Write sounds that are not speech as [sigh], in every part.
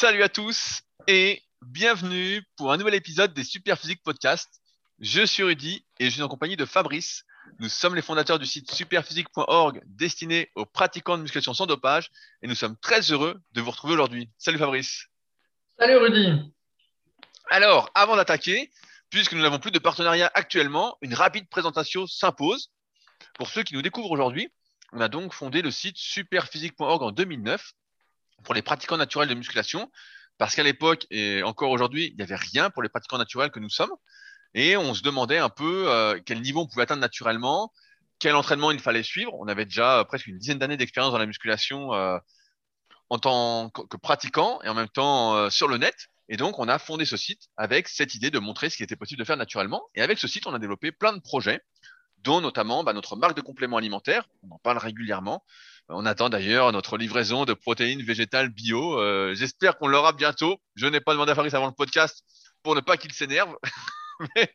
Salut à tous et bienvenue pour un nouvel épisode des Super Physique Podcast. Je suis Rudy et je suis en compagnie de Fabrice. Nous sommes les fondateurs du site superphysique.org destiné aux pratiquants de musculation sans dopage et nous sommes très heureux de vous retrouver aujourd'hui. Salut Fabrice. Salut Rudy. Alors, avant d'attaquer, puisque nous n'avons plus de partenariat actuellement, une rapide présentation s'impose. Pour ceux qui nous découvrent aujourd'hui, on a donc fondé le site superphysique.org en 2009 pour les pratiquants naturels de musculation, parce qu'à l'époque et encore aujourd'hui, il n'y avait rien pour les pratiquants naturels que nous sommes, et on se demandait un peu euh, quel niveau on pouvait atteindre naturellement, quel entraînement il fallait suivre. On avait déjà presque une dizaine d'années d'expérience dans la musculation euh, en tant que pratiquant et en même temps euh, sur le net. Et donc, on a fondé ce site avec cette idée de montrer ce qui était possible de faire naturellement. Et avec ce site, on a développé plein de projets, dont notamment bah, notre marque de compléments alimentaires. On en parle régulièrement. On attend d'ailleurs notre livraison de protéines végétales bio. Euh, J'espère qu'on l'aura bientôt. Je n'ai pas demandé à Fabrice avant le podcast pour ne pas qu'il s'énerve. [laughs] mais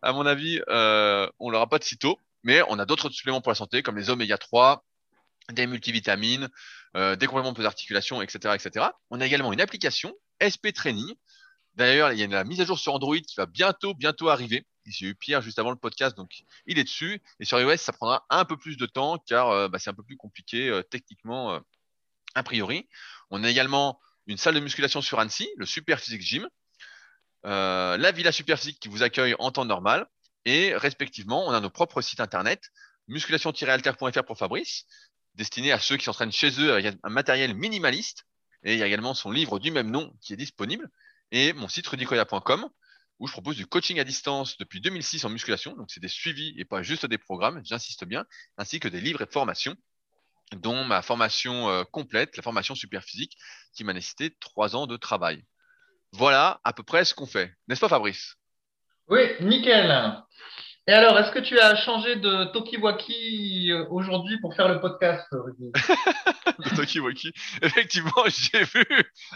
à mon avis, euh, on l'aura pas de sitôt. Mais on a d'autres suppléments pour la santé, comme les oméga 3, des multivitamines, euh, des compléments pour les articulations, etc., etc. On a également une application SP Training. D'ailleurs, il y a une mise à jour sur Android qui va bientôt, bientôt arriver. J'ai eu Pierre juste avant le podcast, donc il est dessus. Et sur iOS, ça prendra un peu plus de temps car euh, bah, c'est un peu plus compliqué euh, techniquement euh, a priori. On a également une salle de musculation sur Annecy, le Super Physique Gym, la Villa Super Physique qui vous accueille en temps normal. Et respectivement, on a nos propres sites internet, musculation-alter.fr pour Fabrice, destiné à ceux qui s'entraînent chez eux avec un matériel minimaliste. Et il y a également son livre du même nom qui est disponible. Et mon site rudicoya.com où je propose du coaching à distance depuis 2006 en musculation. Donc, c'est des suivis et pas juste des programmes, j'insiste bien, ainsi que des livres et de formations, dont ma formation euh, complète, la formation super physique, qui m'a nécessité trois ans de travail. Voilà à peu près ce qu'on fait. N'est-ce pas, Fabrice? Oui, nickel. Et alors, est-ce que tu as changé de Tokiwaki euh, aujourd'hui pour faire le podcast, [laughs] De Tokiwaki. Effectivement, [laughs] j'ai vu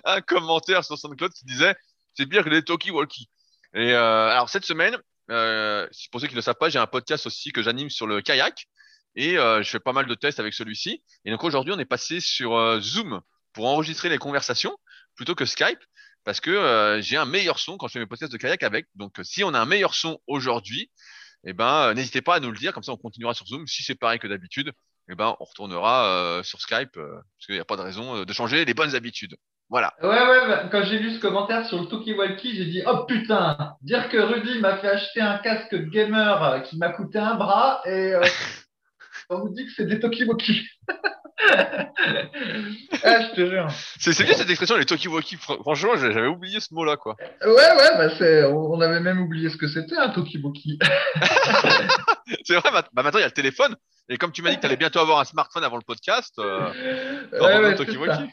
un commentaire sur SoundCloud qui disait c'est pire que les Tokiwaki. Et euh, alors cette semaine, euh, pour ceux qui ne le savent pas, j'ai un podcast aussi que j'anime sur le kayak et euh, je fais pas mal de tests avec celui-ci. Et donc aujourd'hui, on est passé sur euh, Zoom pour enregistrer les conversations plutôt que Skype parce que j'ai un meilleur son quand je fais mes podcasts de kayak avec. Donc si on a un meilleur son aujourd'hui, eh ben n'hésitez pas à nous le dire, comme ça on continuera sur Zoom. Si c'est pareil que d'habitude, eh ben on retournera sur Skype parce qu'il n'y a pas de raison de changer les bonnes habitudes. Voilà. Ouais, ouais, bah, quand j'ai lu ce commentaire sur le Tokiwaki, j'ai dit Oh putain, dire que Rudy m'a fait acheter un casque gamer euh, qui m'a coûté un bras et euh, [laughs] on vous dit que c'est des Tokiwaki. [laughs] ah, je te jure. C'est bien cette expression, les Tokiwaki. Franchement, j'avais oublié ce mot-là, quoi. Ouais, ouais, bah c'est, on avait même oublié ce que c'était un Tokiwaki. [laughs] c'est vrai, bah, bah, maintenant il y a le téléphone. Et comme tu m'as dit que tu allais bientôt avoir un smartphone avant le podcast, euh, ouais, ouais, Tokiwaki.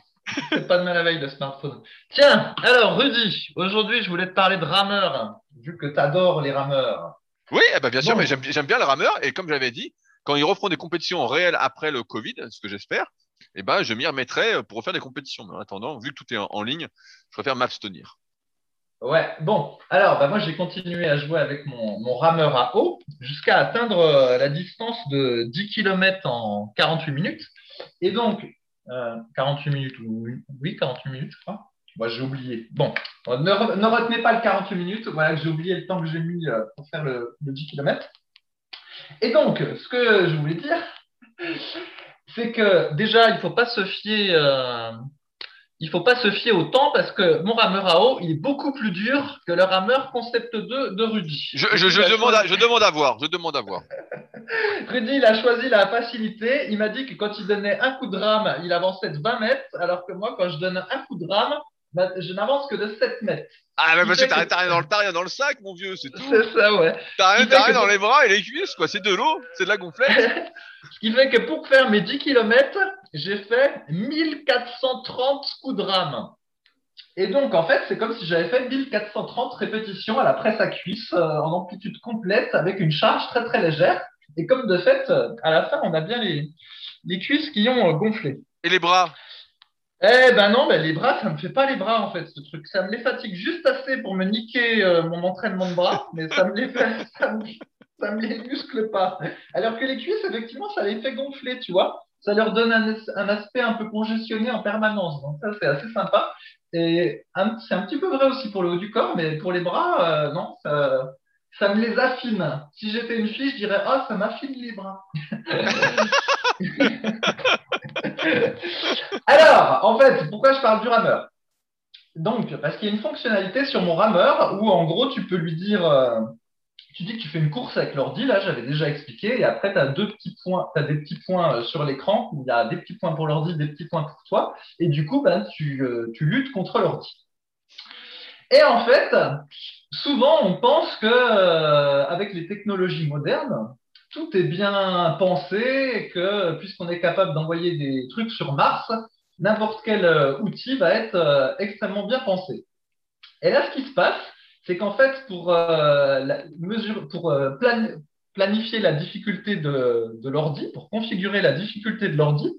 C'est pas de mal à veille de smartphone. Tiens, alors Rudy, aujourd'hui je voulais te parler de rameurs, vu que tu adores les rameurs. Oui, eh ben, bien sûr, mais j'aime bien les rameurs. Et comme j'avais dit, quand ils referont des compétitions réelles après le Covid, ce que j'espère, eh ben, je m'y remettrai pour refaire des compétitions. Mais en attendant, vu que tout est en, en ligne, je préfère m'abstenir. Ouais, bon, alors bah, moi j'ai continué à jouer avec mon, mon rameur à eau jusqu'à atteindre euh, la distance de 10 km en 48 minutes. Et donc, euh, 48 minutes, oui, 48 minutes, je crois. Moi, j'ai oublié. Bon, ne, ne, retenez pas le 48 minutes. Voilà j'ai oublié le temps que j'ai mis euh, pour faire le, le, 10 km. Et donc, ce que je voulais dire, [laughs] c'est que déjà, il ne faut pas se fier. Euh, il faut pas se fier au temps parce que mon rameur à eau, il est beaucoup plus dur que le rameur concept 2 de Rudy. Je, je, je demande, à, je demande à voir. Je demande à voir. [laughs] Rudy, il a choisi la facilité. Il m'a dit que quand il donnait un coup de rame, il avançait de 20 mètres, alors que moi, quand je donne un coup de rame, bah, je n'avance que de 7 mètres. Ah, mais parce que t'as rien dans le rien dans le sac, mon vieux, c'est tout. C'est ça, ouais. T'as rien, rien dans les bras et les cuisses, quoi. C'est de l'eau, c'est de la gonflette. [laughs] Ce qui fait que pour faire mes 10 km, j'ai fait 1430 coups de rame. Et donc, en fait, c'est comme si j'avais fait 1430 répétitions à la presse à cuisse euh, en amplitude complète avec une charge très très légère. Et comme de fait, à la fin, on a bien les, les cuisses qui ont euh, gonflé. Et les bras? Eh ben non, ben les bras, ça me fait pas les bras en fait, ce truc. Ça me les fatigue juste assez pour me niquer euh, mon entraînement de bras, mais ça me les fait, [laughs] ça me, ça me les muscle pas. Alors que les cuisses, effectivement, ça les fait gonfler, tu vois. ça leur donne un, aspect un peu congestionné en permanence. Donc ça, c'est assez sympa. Et c'est un petit peu vrai aussi pour le haut du corps, mais pour les bras, euh, non, ça, me les affine. Si j'étais une fille, je dirais, oh, ça m'affine les bras. [laughs] Alors, en fait, pourquoi je parle du rameur? Donc, parce qu'il y a une fonctionnalité sur mon rameur où, en gros, tu peux lui dire, euh, tu dis que tu fais une course avec l'ordi, là, j'avais déjà expliqué, et après, tu as deux petits points, tu des petits points euh, sur l'écran il y a des petits points pour l'ordi, des petits points pour toi, et du coup, ben, tu, euh, tu luttes contre l'ordi. Et en fait, souvent, on pense que avec les technologies modernes, tout est bien pensé et que puisqu'on est capable d'envoyer des trucs sur Mars, n'importe quel euh, outil va être euh, extrêmement bien pensé. Et là, ce qui se passe, c'est qu'en fait, pour, euh, mesure, pour planifier la difficulté de, de l'ordi, pour configurer la difficulté de l'ordi,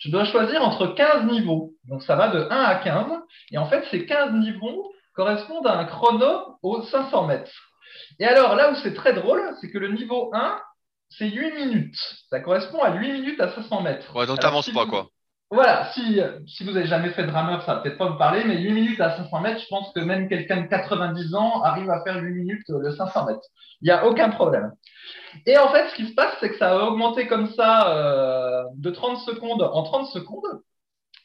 je dois choisir entre 15 niveaux. Donc ça va de 1 à 15. Et en fait, ces 15 niveaux correspondent à un chrono aux 500 mètres. Et alors là où c'est très drôle, c'est que le niveau 1, c'est 8 minutes. Ça correspond à 8 minutes à 500 mètres. Ouais, donc t'avances pas, quoi. Voilà, si, si vous n'avez jamais fait de rameur, ça va peut-être pas vous parler, mais 8 minutes à 500 mètres, je pense que même quelqu'un de 90 ans arrive à faire 8 minutes euh, le 500 mètres. Il n'y a aucun problème. Et en fait, ce qui se passe, c'est que ça a augmenté comme ça euh, de 30 secondes en 30 secondes.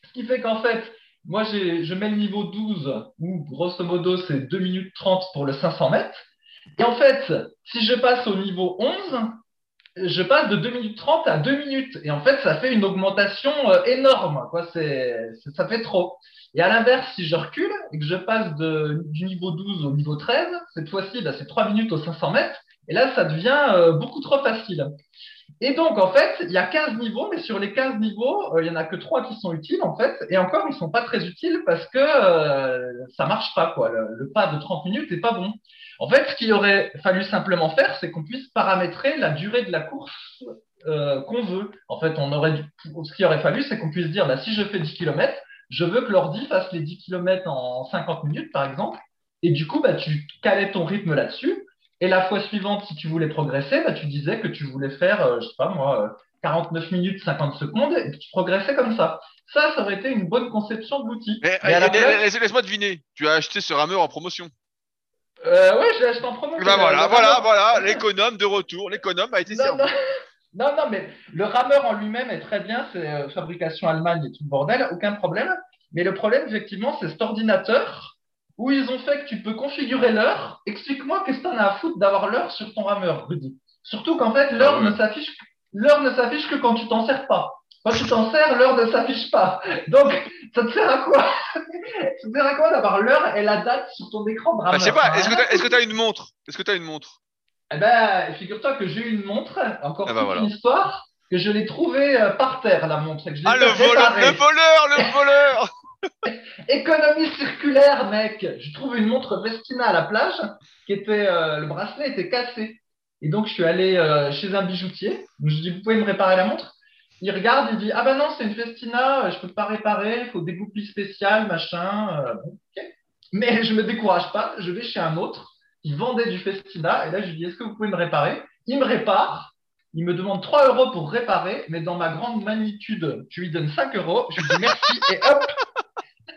Ce qui fait qu'en fait, moi, je mets le niveau 12, où grosso modo, c'est 2 minutes 30 pour le 500 mètres. Et en fait, si je passe au niveau 11, je passe de 2 minutes 30 à 2 minutes. Et en fait, ça fait une augmentation euh, énorme. Quoi. C'est, ça fait trop. Et à l'inverse, si je recule et que je passe de, du niveau 12 au niveau 13, cette fois-ci, bah, c'est 3 minutes aux 500 mètres. Et là, ça devient euh, beaucoup trop facile. Et donc, en fait, il y a 15 niveaux, mais sur les 15 niveaux, euh, il n'y en a que 3 qui sont utiles, en fait. Et encore, ils ne sont pas très utiles parce que ça ne marche pas. Quoi. Le, pas de 30 minutes n'est pas bon. En fait, ce qu'il aurait fallu simplement faire, c'est qu'on puisse paramétrer la durée de la course euh, qu'on veut. En fait, on aurait ce qu'il aurait fallu, c'est qu'on puisse dire, bah, si je fais 10 km, je veux que l'ordi fasse les 10 km en 50 minutes, par exemple. Et du coup, bah, tu calais ton rythme là-dessus. Et la fois suivante, si tu voulais progresser, bah, tu disais que tu voulais faire, euh, je sais pas moi, 49 euh, minutes 50 secondes, et que tu progressais comme ça. Ça, ça aurait été une bonne conception de l'outil. Laisse-moi deviner, tu as acheté ce rameur en promotion. Euh, ouais, je l'ai acheté en promo. Ben voilà, voilà, voilà, l'économe de retour. L'économe a été non, non, non, mais le rameur en lui-même est très bien. C'est euh, fabrication Allemagne et tout le bordel, aucun problème. Mais le problème, effectivement, c'est cet ordinateur où ils ont fait que tu peux configurer l'heure. Explique-moi qu'est-ce que tu en as à foutre d'avoir l'heure sur ton rameur, Rudy. Surtout qu'en fait, l'heure ah ne s'affiche l'heure ne s'affiche que quand tu t'en sers pas. Quand tu t'en sers, l'heure ne s'affiche pas. Donc, ça te sert à quoi? Ça te sert à quoi d'avoir l'heure et la date sur ton écran de bah, Je sais pas, est-ce que tu as, une montre? Est-ce que tu as une montre? Eh ben, figure-toi que j'ai une montre, encore ah bah une histoire, que je l'ai trouvée euh, par terre, la montre. ah, le voleur, le voleur, le [laughs] voleur [laughs] Économie circulaire, mec. Je trouve une montre Vestina à la plage, qui était, euh, le bracelet était cassé. Et donc, je suis allé euh, chez un bijoutier. je dis, vous pouvez me réparer la montre? Il regarde, il dit Ah ben non, c'est une Festina, je peux pas réparer, il faut des goupilles spéciales, machin. Euh, Mais je me décourage pas, je vais chez un autre, il vendait du Festina, et là je lui dis Est-ce que vous pouvez me réparer? Il me répare, il me demande 3 euros pour réparer, mais dans ma grande magnitude, je lui donne 5 euros, je lui dis merci, et hop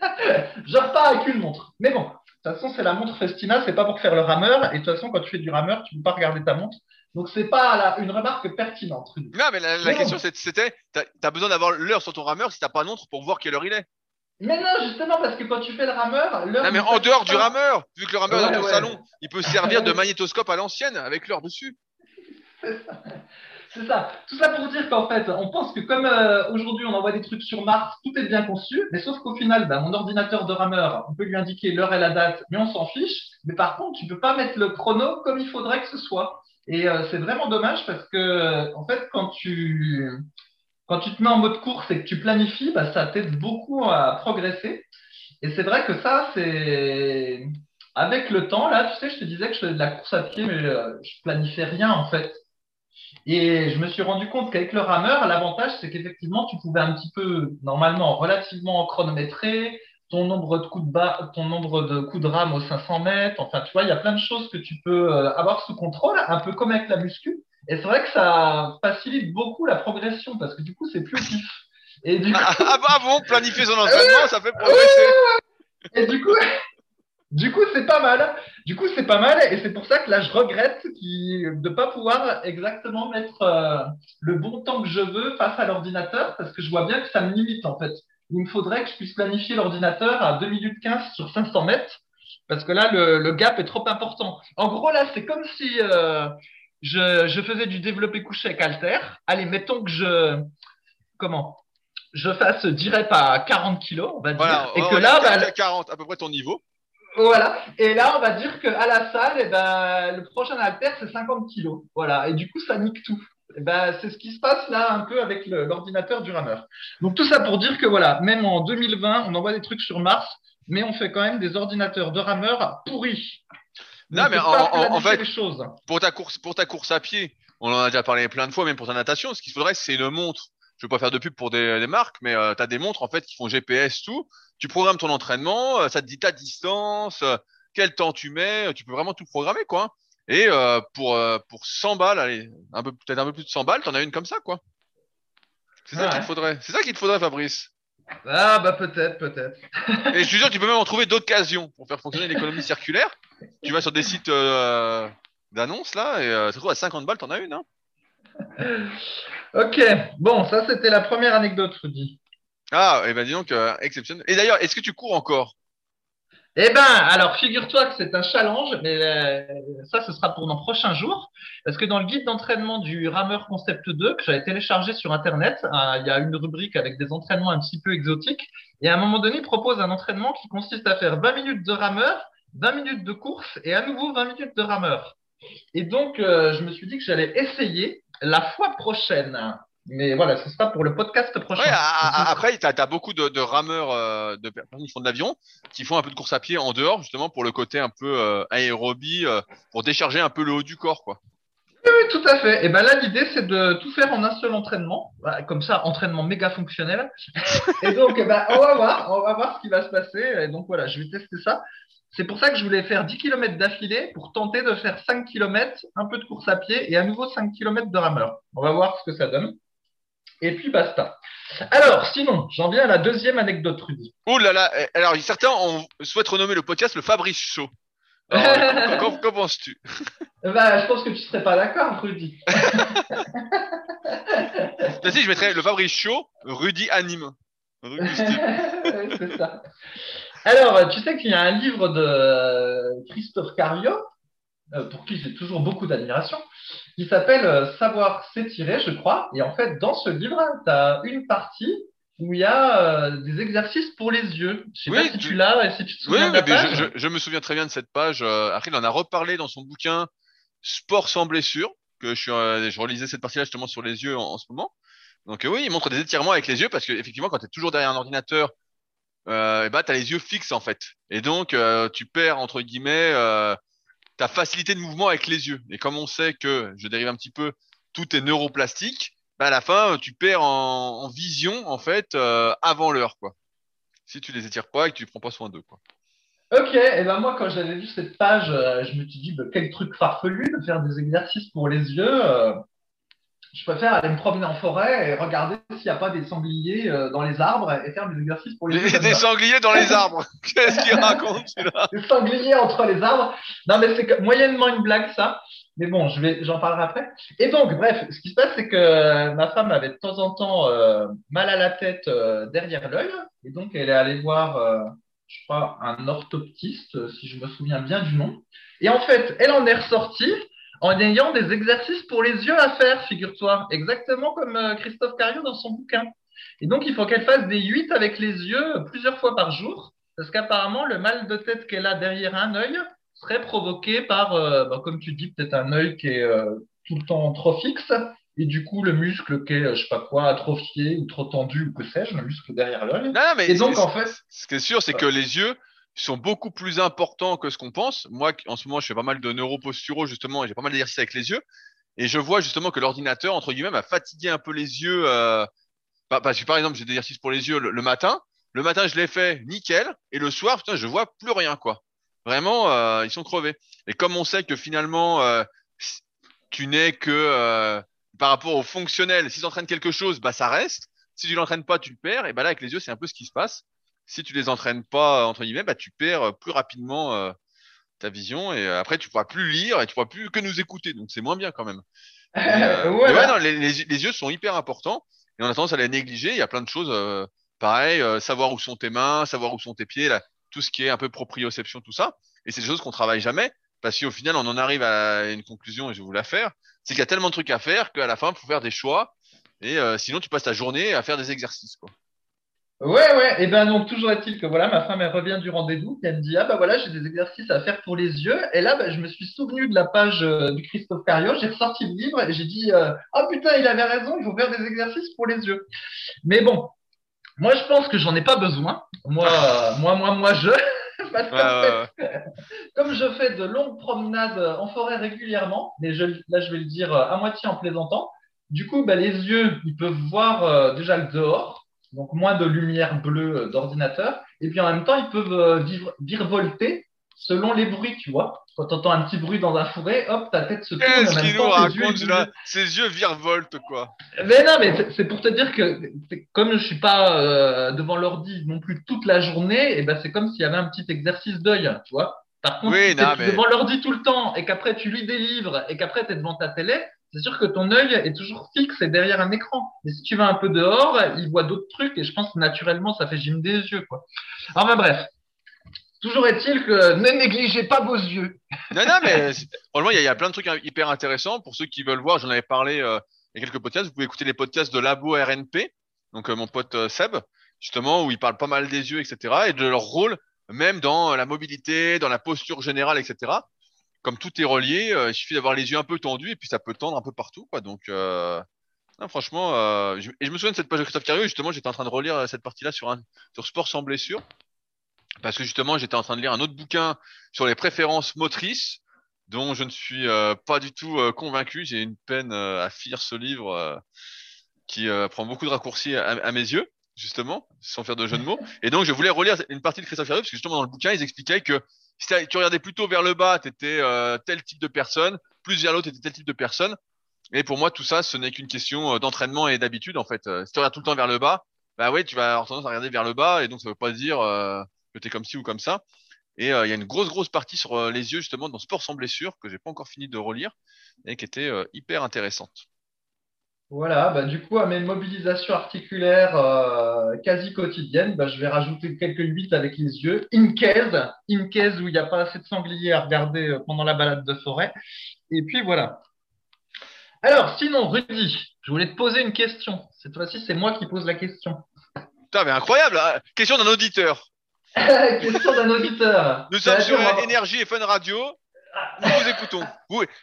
[laughs] Je repars avec une montre. Mais bon, de toute façon, c'est la montre Festina, c'est pas pour faire le rameur, et de toute façon, quand tu fais du rameur, tu ne peux pas regarder ta montre. Donc, ce n'est pas une remarque pertinente. Non, mais la, question, c'était tu as besoin d'avoir l'heure sur ton rameur si tu n'as pas autre pour voir quelle heure il est. Mais non, justement, parce que quand tu fais le rameur, l'heure. Non, mais en dehors du rameur, vu que le rameur est dans ton salon, il peut servir de [laughs] magnétoscope à l'ancienne avec l'heure dessus. C'est ça. Tout ça pour dire qu'en fait, on pense que comme euh, aujourd'hui on envoie des trucs sur Mars, tout est bien conçu, mais sauf qu'au final, ben, mon ordinateur de rameur, on peut lui indiquer l'heure et la date, mais on s'en fiche. Mais par contre, tu peux pas mettre le chrono comme il faudrait que ce soit. Et euh, c'est vraiment dommage parce que, en fait, quand tu, quand tu te mets en mode course et que tu planifies, bah, ça t'aide beaucoup à progresser. Et c'est vrai que ça, c'est. Avec le temps, là, tu sais, je te disais que je faisais de la course à pied, mais euh, je planifiais rien, en fait. Et je me suis rendu compte qu'avec le rameur, l'avantage, c'est qu'effectivement, tu pouvais un petit peu, normalement, relativement chronométrer, ton nombre de coups de bas, ton nombre de coups de rame aux 500 mètres. Enfin, tu vois, il y a plein de choses que tu peux euh, avoir sous contrôle, un peu comme avec la muscu. Et c'est vrai que ça facilite beaucoup la progression parce que du coup, c'est plus vif. Et du [laughs] coup, Ah, ah bah bon, planifier son entraînement, [laughs] ça fait progresser. et du coup, du coup, c'est pas mal. Du coup, c'est pas mal. Et c'est pour ça que là, je regrette qui- de pas pouvoir exactement mettre euh, le bon temps que je veux face à l'ordinateur parce que je vois bien que ça me limite en fait. Il me faudrait que je puisse planifier l'ordinateur à 2 minutes 15 sur 500 mètres parce que là, le, le gap est trop important. En gros, là, c'est comme si euh, je, je faisais du développé couché avec Alter. Allez, mettons que je. Comment? Je fasse 10 reps à 40 kilos, on va dire. Voilà, et que là, bah, qu'à 40, à peu près ton niveau. Voilà. Et là, on va dire qu'à la salle, eh ben, le prochain halter, c'est 50 kilos. Voilà. Et du coup, ça nique tout. Eh ben, c'est ce qui se passe là un peu avec l'ordinateur du rameur. Donc tout ça pour dire que voilà, même en 2020, on envoie des trucs sur Mars, mais on fait quand même des ordinateurs de rameurs pourris. Non, On mais en- en- fait-. Pour ta course, pour ta course à pied, on en a déjà parlé plein de fois, même pour ta natation, ce qu'il faudrait, c'est une montre. Je veux pas faire de pub pour des, des marques, mais euh, tu as des montres en fait qui font GPS tout. Tu programmes ton entraînement, euh, ça te dit ta distance, euh, quel temps tu mets, euh, tu peux vraiment tout programmer quoi. Et euh, pour euh, pour 100 balles, allez, un peu peut-être un peu plus de 100 balles, t'en as une comme ça quoi. C'est ça Ouais. qu'il te faudrait. C'est ça qu'il te faudrait, Fabrice. Ah bah peut-être, peut-être. [laughs] Et je suis sûr, tu peux même en trouver d'occasion pour faire fonctionner l'économie circulaire. Tu vas sur des sites euh, d'annonces là, et euh, ça se trouve à 50 balles, t'en as une. Hein. [laughs] Ok, bon, ça c'était la première anecdote, Rudy. Ah, et ben dis donc, euh, exceptionnel. Et d'ailleurs, est-ce que tu cours encore? Eh ben, alors figure-toi que c'est un challenge, mais euh, ça, ce sera pour dans prochains jours, parce que dans le guide d'entraînement du Rameur Concept 2 que j'avais téléchargé sur Internet, euh, il y a une rubrique avec des entraînements un petit peu exotiques, et à un moment donné, il propose un entraînement qui consiste à faire 20 minutes de rameur, 20 minutes de course, et à nouveau 20 minutes de rameur. Et donc, je me suis dit que j'allais essayer la fois prochaine. Mais voilà, ce sera pour le podcast prochain. Ouais, après, tu as, beaucoup de, de rameurs, euh, de personnes qui font de l'avion, qui font un peu de course à pied en dehors, justement, pour le côté un peu euh, aérobie, euh, pour décharger un peu le haut du corps, quoi. Oui, tout à fait. Et ben là, l'idée, c'est de tout faire en un seul entraînement. Voilà, Comme ça, entraînement méga fonctionnel. [laughs] Et donc, eh ben, on va voir, on va voir ce qui va se passer. Et donc voilà, je vais tester ça. C'est pour ça que je voulais faire 10 km d'affilée pour tenter de faire 5 km, un peu de course à pied et à nouveau 5 km de rameur. On va voir ce que ça donne. Et puis basta. Alors, sinon, j'en viens à la deuxième anecdote, Rudy. Oh là là, eh, alors certains souhaitent renommer le podcast le Fabrice Show. Alors, [laughs] qu'en- penses-tu? Ben, je pense que tu serais pas d'accord, Rudy. [laughs] Bah, si, je mettrais le Fabrice Show, Rudy Anime. [laughs] C'est ça. Alors, tu sais qu'il y a un livre de Christophe Cario, euh, pour qui j'ai toujours beaucoup d'admiration, qui s'appelle euh, Savoir s'étirer, je crois. Et en fait, dans ce livre, tu as une partie où il y a euh, des exercices pour les yeux. Je sais Oui, pas si tu- tu l'as et si tu te Oui, souviens de mais la page. je, je- je me souviens très bien de cette page. Euh, après, il en a reparlé dans son bouquin Sport sans blessure, que je, suis, euh, je relisais cette partie-là justement sur les yeux en, en ce moment. Donc euh, oui, il montre des étirements avec les yeux parce que effectivement, quand tu es toujours derrière un ordinateur, euh, et bah, tu as les yeux fixes en fait. Et donc, euh, tu perds, entre guillemets, euh, ta facilité de mouvement avec les yeux. Et comme on sait que, je dérive un petit peu, tout est neuroplastique, bah, à la fin, tu perds en, vision en fait avant l'heure. quoi. Si tu les étires pas et que tu prends pas soin d'eux. quoi. Ok, et ben moi, quand j'avais vu cette page, je me suis dit, bah, quel truc farfelu de faire des exercices pour les yeux. Je préfère aller me promener en forêt et regarder s'il n'y a pas des sangliers euh, dans les arbres et faire des exercices pour les. Des, des sangliers dans les [laughs] arbres. [laughs] Qu'est-ce qu'il raconte celui-là? Des sangliers entre les arbres. Non, mais c'est moyennement une blague, ça. Mais bon, je vais, j'en parlerai après. Et donc, bref, ce qui se passe, c'est que ma femme avait de temps en temps euh, mal à la tête euh, derrière l'œil. Et donc, elle est allée voir, euh, je crois, un orthoptiste, euh, si je me souviens bien du nom. Et en fait, elle en est ressortie en ayant des exercices pour les yeux à faire, figure-toi. Exactement comme euh, Christophe Cario dans son bouquin. Et donc, il faut qu'elle fasse des 8 avec les yeux plusieurs fois par jour. Parce qu'apparemment, le mal de tête qu'elle a derrière un œil serait provoqué par, euh, bah, comme tu dis, peut-être un œil qui est euh, tout le temps trop fixe. Et du coup, le muscle qui est, je sais pas quoi, atrophié ou trop tendu ou que sais-je, le muscle derrière l'œil. Non, non, mais Et donc, en fait, ce qui est sûr, c'est que les yeux sont beaucoup plus importants que ce qu'on pense. Moi, en ce moment, je fais pas mal de neuroposturaux, justement, et j'ai pas mal d'exercices avec les yeux. Et je vois justement que l'ordinateur, entre guillemets, m'a fatigué un peu les yeux. Euh... Bah, parce que, par exemple, j'ai des exercices pour les yeux le, matin. Le matin, je les fais nickel. Et le soir, putain, je vois plus rien, quoi. Vraiment, euh, ils sont crevés. Et comme on sait que finalement, euh, tu n'es que par rapport au fonctionnel. Si tu entraînes quelque chose, bah ça reste. Si tu l'entraînes pas, tu le perds. Et bah là, avec les yeux, c'est un peu ce qui se passe. Si tu les entraînes pas entre guillemets, bah tu perds euh, plus rapidement euh, ta vision et après tu pourras plus lire et tu pourras plus que nous écouter. Donc c'est moins bien quand même. [laughs] Euh, ouais, non, les, les, les, yeux sont hyper importants et on a tendance à les négliger. Il y a plein de choses, euh, pareil, euh, savoir où sont tes mains, savoir où sont tes pieds, là, tout ce qui est un peu proprioception, tout ça. Et c'est des choses qu'on travaille jamais parce qu'au final, on en arrive à une conclusion et je vais vous la faire. C'est qu'il y a tellement de trucs à faire qu'à la fin, il faut faire des choix et sinon, tu passes ta journée à faire des exercices, quoi. Ouais, ouais. Et ben donc toujours est-il que voilà, ma femme elle revient du rendez-vous, et elle me dit ah bah voilà, j'ai des exercices à faire pour les yeux. Et là, bah, je me suis souvenu de la page euh, du Christophe Cario, j'ai ressorti le livre et j'ai dit euh, ah putain, il avait raison, il faut faire des exercices pour les yeux. Mais bon, moi je pense que j'en ai pas besoin. Moi, [laughs] moi, moi, moi, je. [laughs] Parce fait, [laughs] comme je fais de longues promenades en forêt régulièrement, mais je, là je vais le dire euh, à moitié en plaisantant. Du coup, bah, les yeux, ils peuvent voir déjà le dehors donc moins de lumière bleue euh, d'ordinateur. Et puis en même temps, ils peuvent euh, vivre, virevolter selon les bruits, tu vois. Quand tu entends un petit bruit dans un fourré, hop, ta tête se tourne. Qu'est-ce qu'il nous raconte là Ses yeux virevoltent, quoi. Mais non, mais c'est pour te dire que comme je suis pas euh, devant l'ordi non plus toute la journée, et eh ben c'est comme s'il y avait un petit exercice d'œil, tu vois. Par contre, si tu es devant l'ordi tout le temps et qu'après tu lis des livres et qu'après tu es devant ta télé, c'est sûr que ton œil est toujours fixe et derrière un écran. Mais si tu vas un peu dehors, il voit d'autres trucs et je pense naturellement, ça fait gym des yeux, quoi. Enfin bref. Toujours est-il que ne négligez pas vos yeux. Non, non, mais il y, a plein de trucs hyper intéressants. Pour ceux qui veulent voir, j'en avais parlé euh, il y a quelques podcasts. Vous pouvez écouter les podcasts de Labo RNP, donc euh, mon pote euh, Seb, justement, où il parle pas mal des yeux, etc. et de leur rôle, même dans la mobilité, dans la posture générale, etc comme tout est relié, euh, il suffit d'avoir les yeux un peu tendus et puis ça peut tendre un peu partout. Quoi. Donc, euh, non, franchement, euh, je, et je me souviens de cette page de Christophe Cario, justement, j'étais en train de relire cette partie-là sur, un, sur sport sans blessure. Parce que justement, j'étais en train de lire un autre bouquin sur les préférences motrices, dont je ne suis pas du tout convaincu. J'ai une peine à finir ce livre qui prend beaucoup de raccourcis à, mes yeux, justement, sans faire de jeu de mots. Et donc, je voulais relire une partie de Christophe Cario, parce que justement, dans le bouquin, ils expliquaient que si tu regardais plutôt vers le bas, tu étais euh, tel type de personne, plus vers l'autre, tu étais tel type de personne. Et pour moi, tout ça, ce n'est qu'une question euh, d'entraînement et d'habitude, en fait. Euh, si tu regardes tout le temps vers le bas, bah oui, tu vas avoir tendance à regarder vers le bas, et donc ça veut pas dire euh, que tu es comme ci ou comme ça. Et il y a une grosse, grosse partie sur les yeux, justement, dans Sport sans blessure, que j'ai pas encore fini de relire, et qui était hyper intéressante. Voilà, bah, du coup, à mes mobilisations articulaires euh, quasi quotidiennes, bah, je vais rajouter quelques limites avec les yeux. In case, in case où il n'y a pas assez de sangliers à regarder euh, pendant la balade de forêt. Et puis voilà. Alors, sinon, Rudy, je voulais te poser une question. Cette fois-ci, c'est moi qui pose la question. Putain, mais incroyable hein. Question d'un auditeur. [laughs] question d'un auditeur. Nous sommes sur Énergie et Fun Radio. Nous vous écoutons.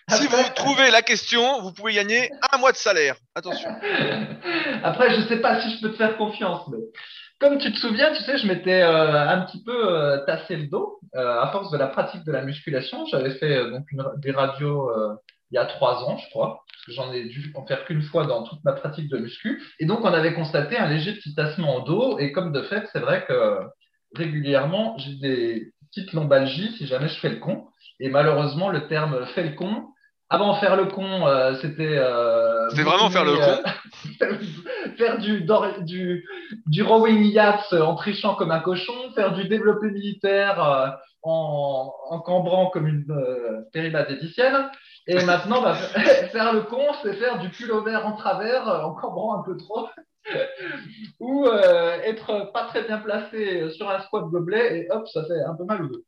si vous trouvez la question, vous pouvez gagner un mois de salaire. Attention. [laughs] Après, je ne sais pas si je peux te faire confiance, mais comme tu te souviens, tu sais, je m'étais euh, un petit peu euh, tassé le dos euh, à force de la pratique de la musculation. J'avais fait donc des radios il y a trois ans, je crois, parce que j'en ai dû en faire qu'une fois dans toute ma pratique de muscu. Et donc, on avait constaté un léger petit tassement au dos. Et comme de fait, c'est vrai que régulièrement, j'ai des petites lombalgies si jamais je fais le con. Et malheureusement, le terme fait le con. Avant faire le con, euh, c'était. Euh, c'était vraiment faire le con. Euh, [laughs] faire du, du, du rowing yacht en trichant comme un cochon, faire du développé militaire euh, en, en cambrant comme une périmathéticienne. Et [laughs] maintenant, bah, [laughs] faire le con, c'est faire du pullover en travers en cambrant un peu trop. [laughs] ou être pas très bien placé sur un squat gobelet et hop, ça fait un peu mal au dos.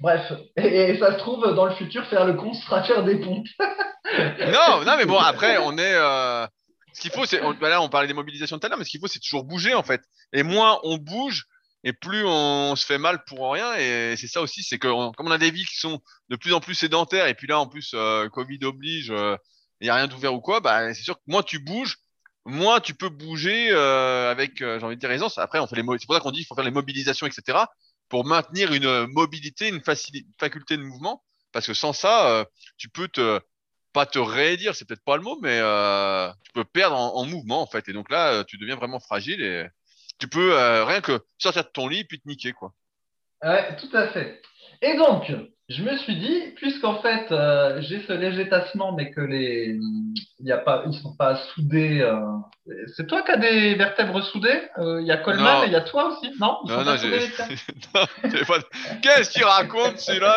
Bref, et, ça se trouve, dans le futur, faire le con sera faire des pompes. [laughs] non, non, mais bon, après, on est. Euh... Ce qu'il faut, c'est. Bah là, on parlait des mobilisations tout à l'heure, mais ce qu'il faut, c'est toujours bouger, en fait. Et moins on bouge, et plus on se fait mal pour rien. Et c'est ça aussi, c'est que comme on a des vies qui sont de plus en plus sédentaires, et puis là, en plus, euh, Covid oblige, il euh, n'y a rien d'ouvert ou quoi, bah, c'est sûr que moins tu bouges, moins tu peux bouger euh, avec, euh, j'ai envie de dire, raison. Après, on fait les c'est pour ça qu'on dit qu'il faut faire les mobilisations, etc pour maintenir une mobilité, une, faculté de mouvement. Parce que sans ça, euh, tu peux te pas te réédire, c'est peut-être pas le mot, mais euh, tu peux perdre en, mouvement en fait. Et donc là, euh, tu deviens vraiment fragile et tu peux rien que sortir de ton lit puis te niquer quoi. Ouais, tout à fait. Et donc, je me suis dit, puisqu'en fait, euh, j'ai ce léger tassement, mais que les, il y a pas, ils sont pas soudés. euh, C'est toi qui as des vertèbres soudées Euh, Il y a Coleman Non. et il y a toi aussi Non, ils Non, [laughs] non, j'ai. pas- Qu'est-ce qu'il raconte celui-là?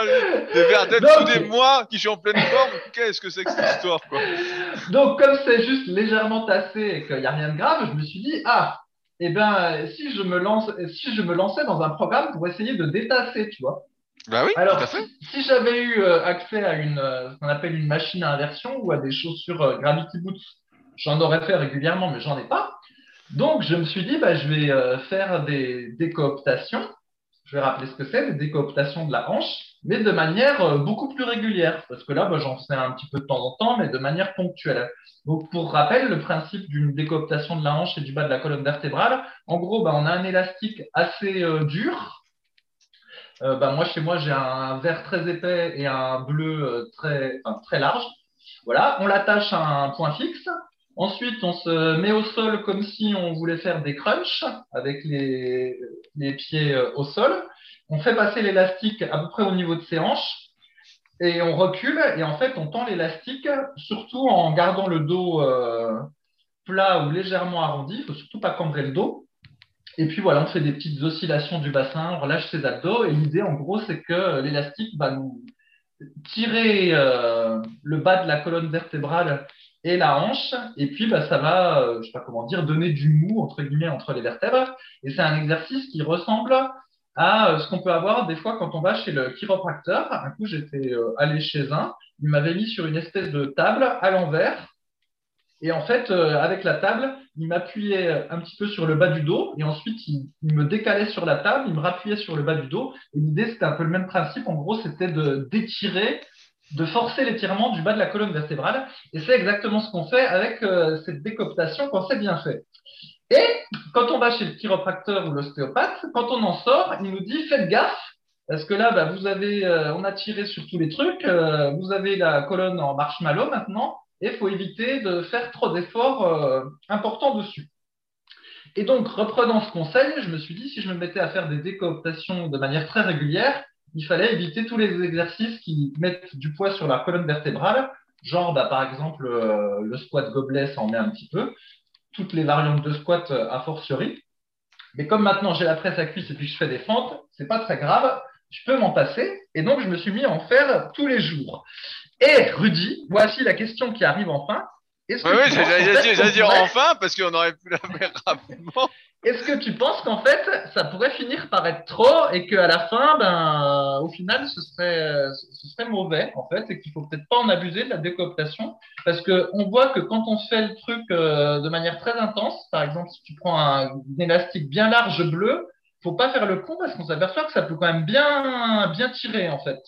Des vertèbres Donc- sous des moi qui suis en pleine forme? Qu'est-ce que c'est que cette histoire quoi? Donc, comme c'est juste légèrement tassé et qu'il n'y a rien de grave, je me suis dit, ah, eh ben, si je me lance, si je me lançais dans un programme pour essayer de détasser, tu vois. Bah oui, Alors, tout à fait. si, si j'avais eu euh, accès à une, euh, ce qu'on appelle une machine à inversion ou à des chaussures euh, Gravity Boots, j'en aurais fait régulièrement, mais j'en ai pas. Donc, je me suis dit, bah, je vais faire des décooptations. Je vais rappeler ce que c'est, des décooptations de la hanche, mais de manière beaucoup plus régulière. Parce que là, bah, j'en fais un petit peu de temps en temps, mais de manière ponctuelle. Donc, pour rappel, le principe d'une décooptation de la hanche et du bas de la colonne vertébrale, en gros, bah, on a un élastique assez euh, dur, euh, bah, moi, chez moi, j'ai un vert très épais et un bleu euh, très, très large. Voilà, on l'attache à un point fixe. Ensuite, on se met au sol comme si on voulait faire des crunchs avec les, les pieds euh, au sol. On fait passer l'élastique à peu près au niveau de ses hanches et on recule et en fait, on tend l'élastique surtout en gardant le dos euh, plat ou légèrement arrondi. Il faut surtout pas cambrer le dos. Et puis voilà, on fait des petites oscillations du bassin, on relâche ses abdos. Et l'idée, en gros, c'est que l'élastique va nous tirer euh, le bas de la colonne vertébrale et la hanche. Et puis, bah, ça va, euh, je sais pas comment dire, donner du mou, entre guillemets, entre les vertèbres. Et c'est un exercice qui ressemble à euh, ce qu'on peut avoir des fois quand on va chez le chiropracteur. Un coup, j'étais euh, allé chez un, il m'avait mis sur une espèce de table à l'envers. Et en fait, euh, avec la table, il m'appuyait un petit peu sur le bas du dos et ensuite il, me décalait sur la table, il me rappuyait sur le bas du dos. Et l'idée, c'était un peu le même principe. En gros, c'était de d'étirer, de forcer l'étirement du bas de la colonne vertébrale. Et c'est exactement ce qu'on fait avec euh, cette décoptation quand c'est bien fait. Et quand on va chez le chiropracteur ou l'ostéopathe, quand on en sort, il nous dit faites gaffe. Parce que là, bah, vous avez, euh, on a tiré sur tous les trucs. euh, vous avez la colonne en marshmallow maintenant et il faut éviter de faire trop d'efforts euh, importants dessus. Et donc, reprenant ce conseil, je me suis dit, si je me mettais à faire des décooptations de manière très régulière, il fallait éviter tous les exercices qui mettent du poids sur la colonne vertébrale, genre, bah, par exemple, euh, le squat gobelet, ça en met un petit peu, toutes les variantes de squat euh, a fortiori. Mais comme maintenant j'ai la presse à cuisse et puis je fais des fentes, c'est pas très grave, je peux m'en passer. Et donc, je me suis mis à en faire tous les jours. Et Rudy, voici la question qui arrive enfin. Tu penses j'allais dire, enfin parce qu'on aurait pu la faire rapidement. Est-ce que tu penses qu'en fait, ça pourrait finir par être trop et qu'à la fin, ben, au final, ce serait, ce serait mauvais, en fait, et qu'il faut peut-être pas en abuser de la décooptation? Parce que on voit que quand on fait le truc euh, de manière très intense, par exemple, si tu prends un, un élastique bien large bleu, faut pas faire le con parce qu'on s'aperçoit que ça peut quand même bien, bien tirer, en fait.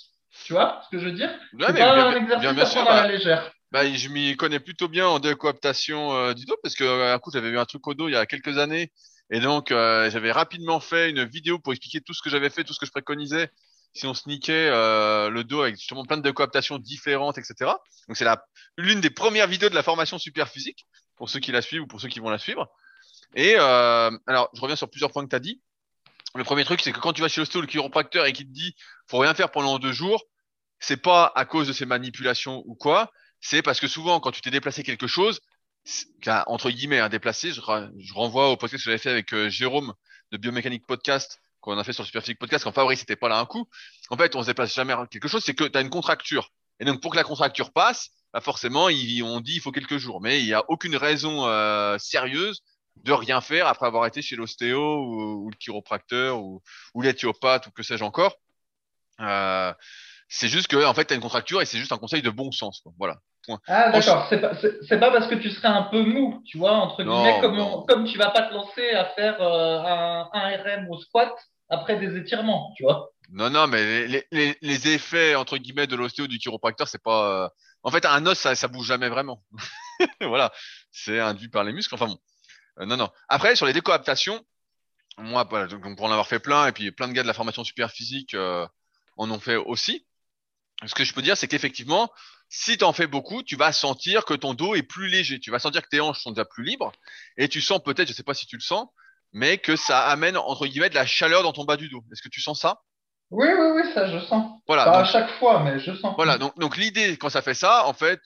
Tu vois ce que je veux dire Ouais, C'est mais pas bien, un exercice bien, bien à sûr. prendre à bah, la légère. bah, je m'y connais plutôt bien en décooptation euh, du dos parce que euh, un coup j'avais eu un truc au dos il y a quelques années et donc euh, j'avais rapidement fait une vidéo pour expliquer tout ce que j'avais fait, tout ce que je préconisais si on sniquait euh, le dos avec justement plein de décooptations différentes, etc. Donc c'est la l'une des premières vidéos de la formation super physique pour ceux qui la suivent ou pour ceux qui vont la suivre. Et euh, alors je reviens sur plusieurs points que tu as dit. Le premier truc, c'est que quand tu vas chez l'ostéo, le chiropracteur et qu'il te dit faut rien faire pendant deux jours, c'est pas à cause de ces manipulations ou quoi, c'est parce que souvent quand tu t'es déplacé quelque chose, entre guillemets un déplacé, je, renvoie au podcast que j'avais fait avec euh, Jérôme de Biomécanique Podcast qu'on a fait sur le Superphysique Podcast quand Fabrice c'était pas là un coup. En fait, on se déplace jamais quelque chose, c'est que tu as une contracture. Et donc pour que la contracture passe, bah forcément, il- on dit il faut quelques jours, mais il n'y a aucune raison euh, sérieuse de rien faire après avoir été chez l'ostéo ou, ou le chiropracteur ou, ou l'éthiopathe ou que sais-je encore. Euh, c'est juste que en fait, tu as une contracture et c'est juste un conseil de bon sens. quoi. Voilà. Point. Ah, d'accord. C'est pas, pas parce que tu serais un peu mou, tu vois, entre Non, guillemets, comme, on- comme tu vas pas te lancer à faire euh, un, un RM au squat après des étirements, tu vois. Non, non, mais les, les, les effets entre guillemets de l'ostéo du chiropracteur, c'est pas. euh, En fait, un os, ça, ça bouge jamais vraiment. [laughs] voilà, c'est induit par les muscles. Enfin bon. Euh, non, non. Après, sur les décoaptations, moi, donc, pour en avoir fait plein, et puis plein de gars de la formation super physique euh, en ont fait aussi. Ce que je peux dire, c'est qu'effectivement, si tu en fais beaucoup, tu vas sentir que ton dos est plus léger. Tu vas sentir que tes hanches sont déjà plus libres, et tu sens peut-être, je sais pas si tu le sens, mais que ça amène entre guillemets de la chaleur dans ton bas du dos. Est-ce que tu sens ça? Oui, oui, oui, ça, je sens. Voilà. Pas à chaque fois, mais je sens. Voilà, donc, donc l'idée, quand ça fait ça, en fait,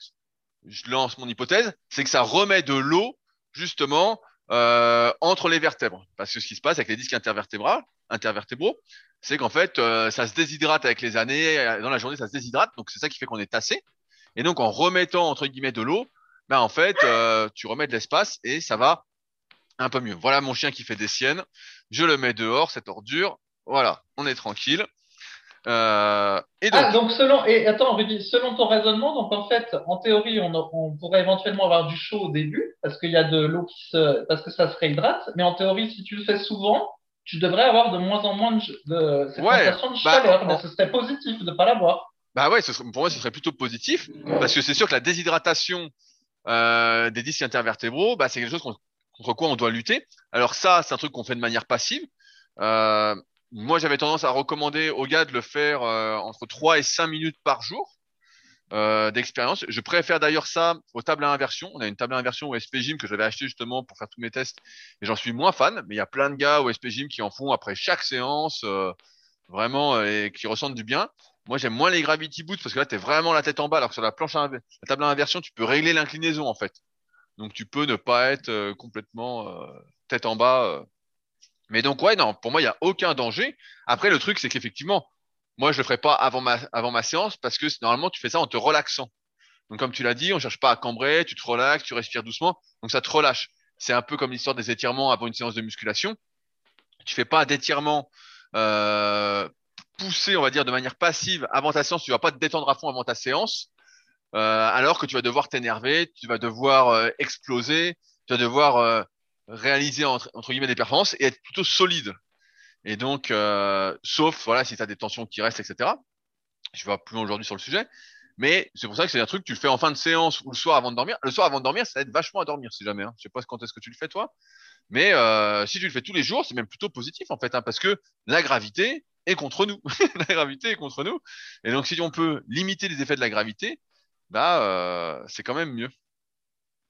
je lance mon hypothèse, c'est que ça remet de l'eau, justement, euh, entre les vertèbres. Parce que ce qui se passe avec les disques intervertébraux, intervertébraux, c'est qu'en fait, euh, ça se déshydrate avec les années, euh, dans la journée, ça se déshydrate, donc c'est ça qui fait qu'on est tassé. Et donc, en remettant, entre guillemets, de l'eau, ben, en fait, euh, tu remets de l'espace et ça va un peu mieux. Voilà mon chien qui fait des siennes. Je le mets dehors, cette ordure. Voilà, on est tranquille. Euh, et donc, Ah, donc selon, et attends, Rudy, selon ton raisonnement, donc en fait, en théorie, on, on pourrait éventuellement avoir du chaud au début, parce qu'il y a de l'eau qui se, parce que ça se réhydrate, mais en théorie, si tu le fais souvent, tu devrais avoir de moins en moins de, de cette Ouais, sensation de bah, chaleur, en- mais ce serait positif de ne pas l'avoir. Bah ouais, ce serait- pour moi, ce serait plutôt positif, parce que c'est sûr que la déshydratation euh, des disques intervertébraux, bah, c'est quelque chose contre, contre quoi on doit lutter. Alors ça, c'est un truc qu'on fait de manière passive. Euh, moi, j'avais tendance à recommander aux gars de le faire euh, entre 3 et 5 minutes par jour euh, d'expérience. Je préfère d'ailleurs ça aux tables à inversion. On a une table à inversion au SP Gym que j'avais acheté justement pour faire tous mes tests, et j'en suis moins fan, mais il y a plein de gars au SP Gym qui en font après chaque séance, euh, vraiment, et qui ressentent du bien. Moi, j'aime moins les Gravity Boots parce que là, tu es vraiment la tête en bas, alors que sur la planche à la table à inversion, tu peux régler l'inclinaison en fait. Donc, tu peux ne pas être complètement tête en bas. Mais donc, ouais, non, pour moi, il n'y a aucun danger. Après, le truc, c'est qu'effectivement, moi, je le ferai pas avant ma, avant ma séance parce que normalement, tu fais ça en te relaxant. Donc, comme tu l'as dit, on cherche pas à cambrer, tu te relaxes, tu respires doucement, donc ça te relâche. C'est un peu comme l'histoire des étirements avant une séance de musculation. Tu fais pas d'étirements euh, poussés, on va dire, de manière passive avant ta séance. Tu vas pas te détendre à fond avant ta séance, euh, alors que tu vas devoir t'énerver, tu vas devoir euh, exploser, tu vas devoir euh, réaliser entre, entre guillemets des performances et être plutôt solide. Et donc, euh, sauf voilà, si tu as des tensions qui restent, etc. Je vais plus loin aujourd'hui sur le sujet. Mais c'est pour ça que c'est un truc que tu le fais en fin de séance ou le soir avant de dormir. Le soir avant de dormir, ça aide vachement à dormir si jamais. Hein. Je sais pas quand est-ce que tu le fais toi. Mais euh, si tu le fais tous les jours, c'est même plutôt positif en fait, hein, parce que la gravité est contre nous. [laughs] la gravité est contre nous. Et donc si on peut limiter les effets de la gravité, bah euh, c'est quand même mieux.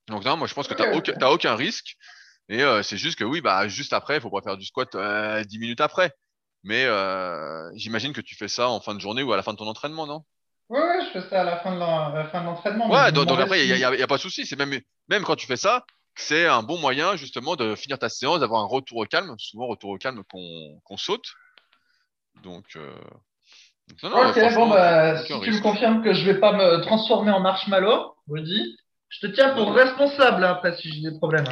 Donc non, moi je pense que aucun, ok. t'as aucun risque. Et euh, c'est juste que oui, bah juste après, il faut pas faire du squat euh, 10 minutes après. Mais euh, j'imagine que tu fais ça en fin de journée ou à la fin de ton entraînement, non? Oui, oui, je fais ça à la fin de l'entraînement. Ouais, donc, après, il y a, pas de souci. C'est même, même quand tu fais ça, c'est un bon moyen justement de finir ta séance, d'avoir un retour au calme. Souvent, retour au calme qu'on qu'on saute. Donc, euh... donc non, non, Ok, bon, bah, si tu me confirmes que je vais pas me transformer en marshmallow, Rudy, je te tiens pour responsable hein, après si j'ai des problèmes.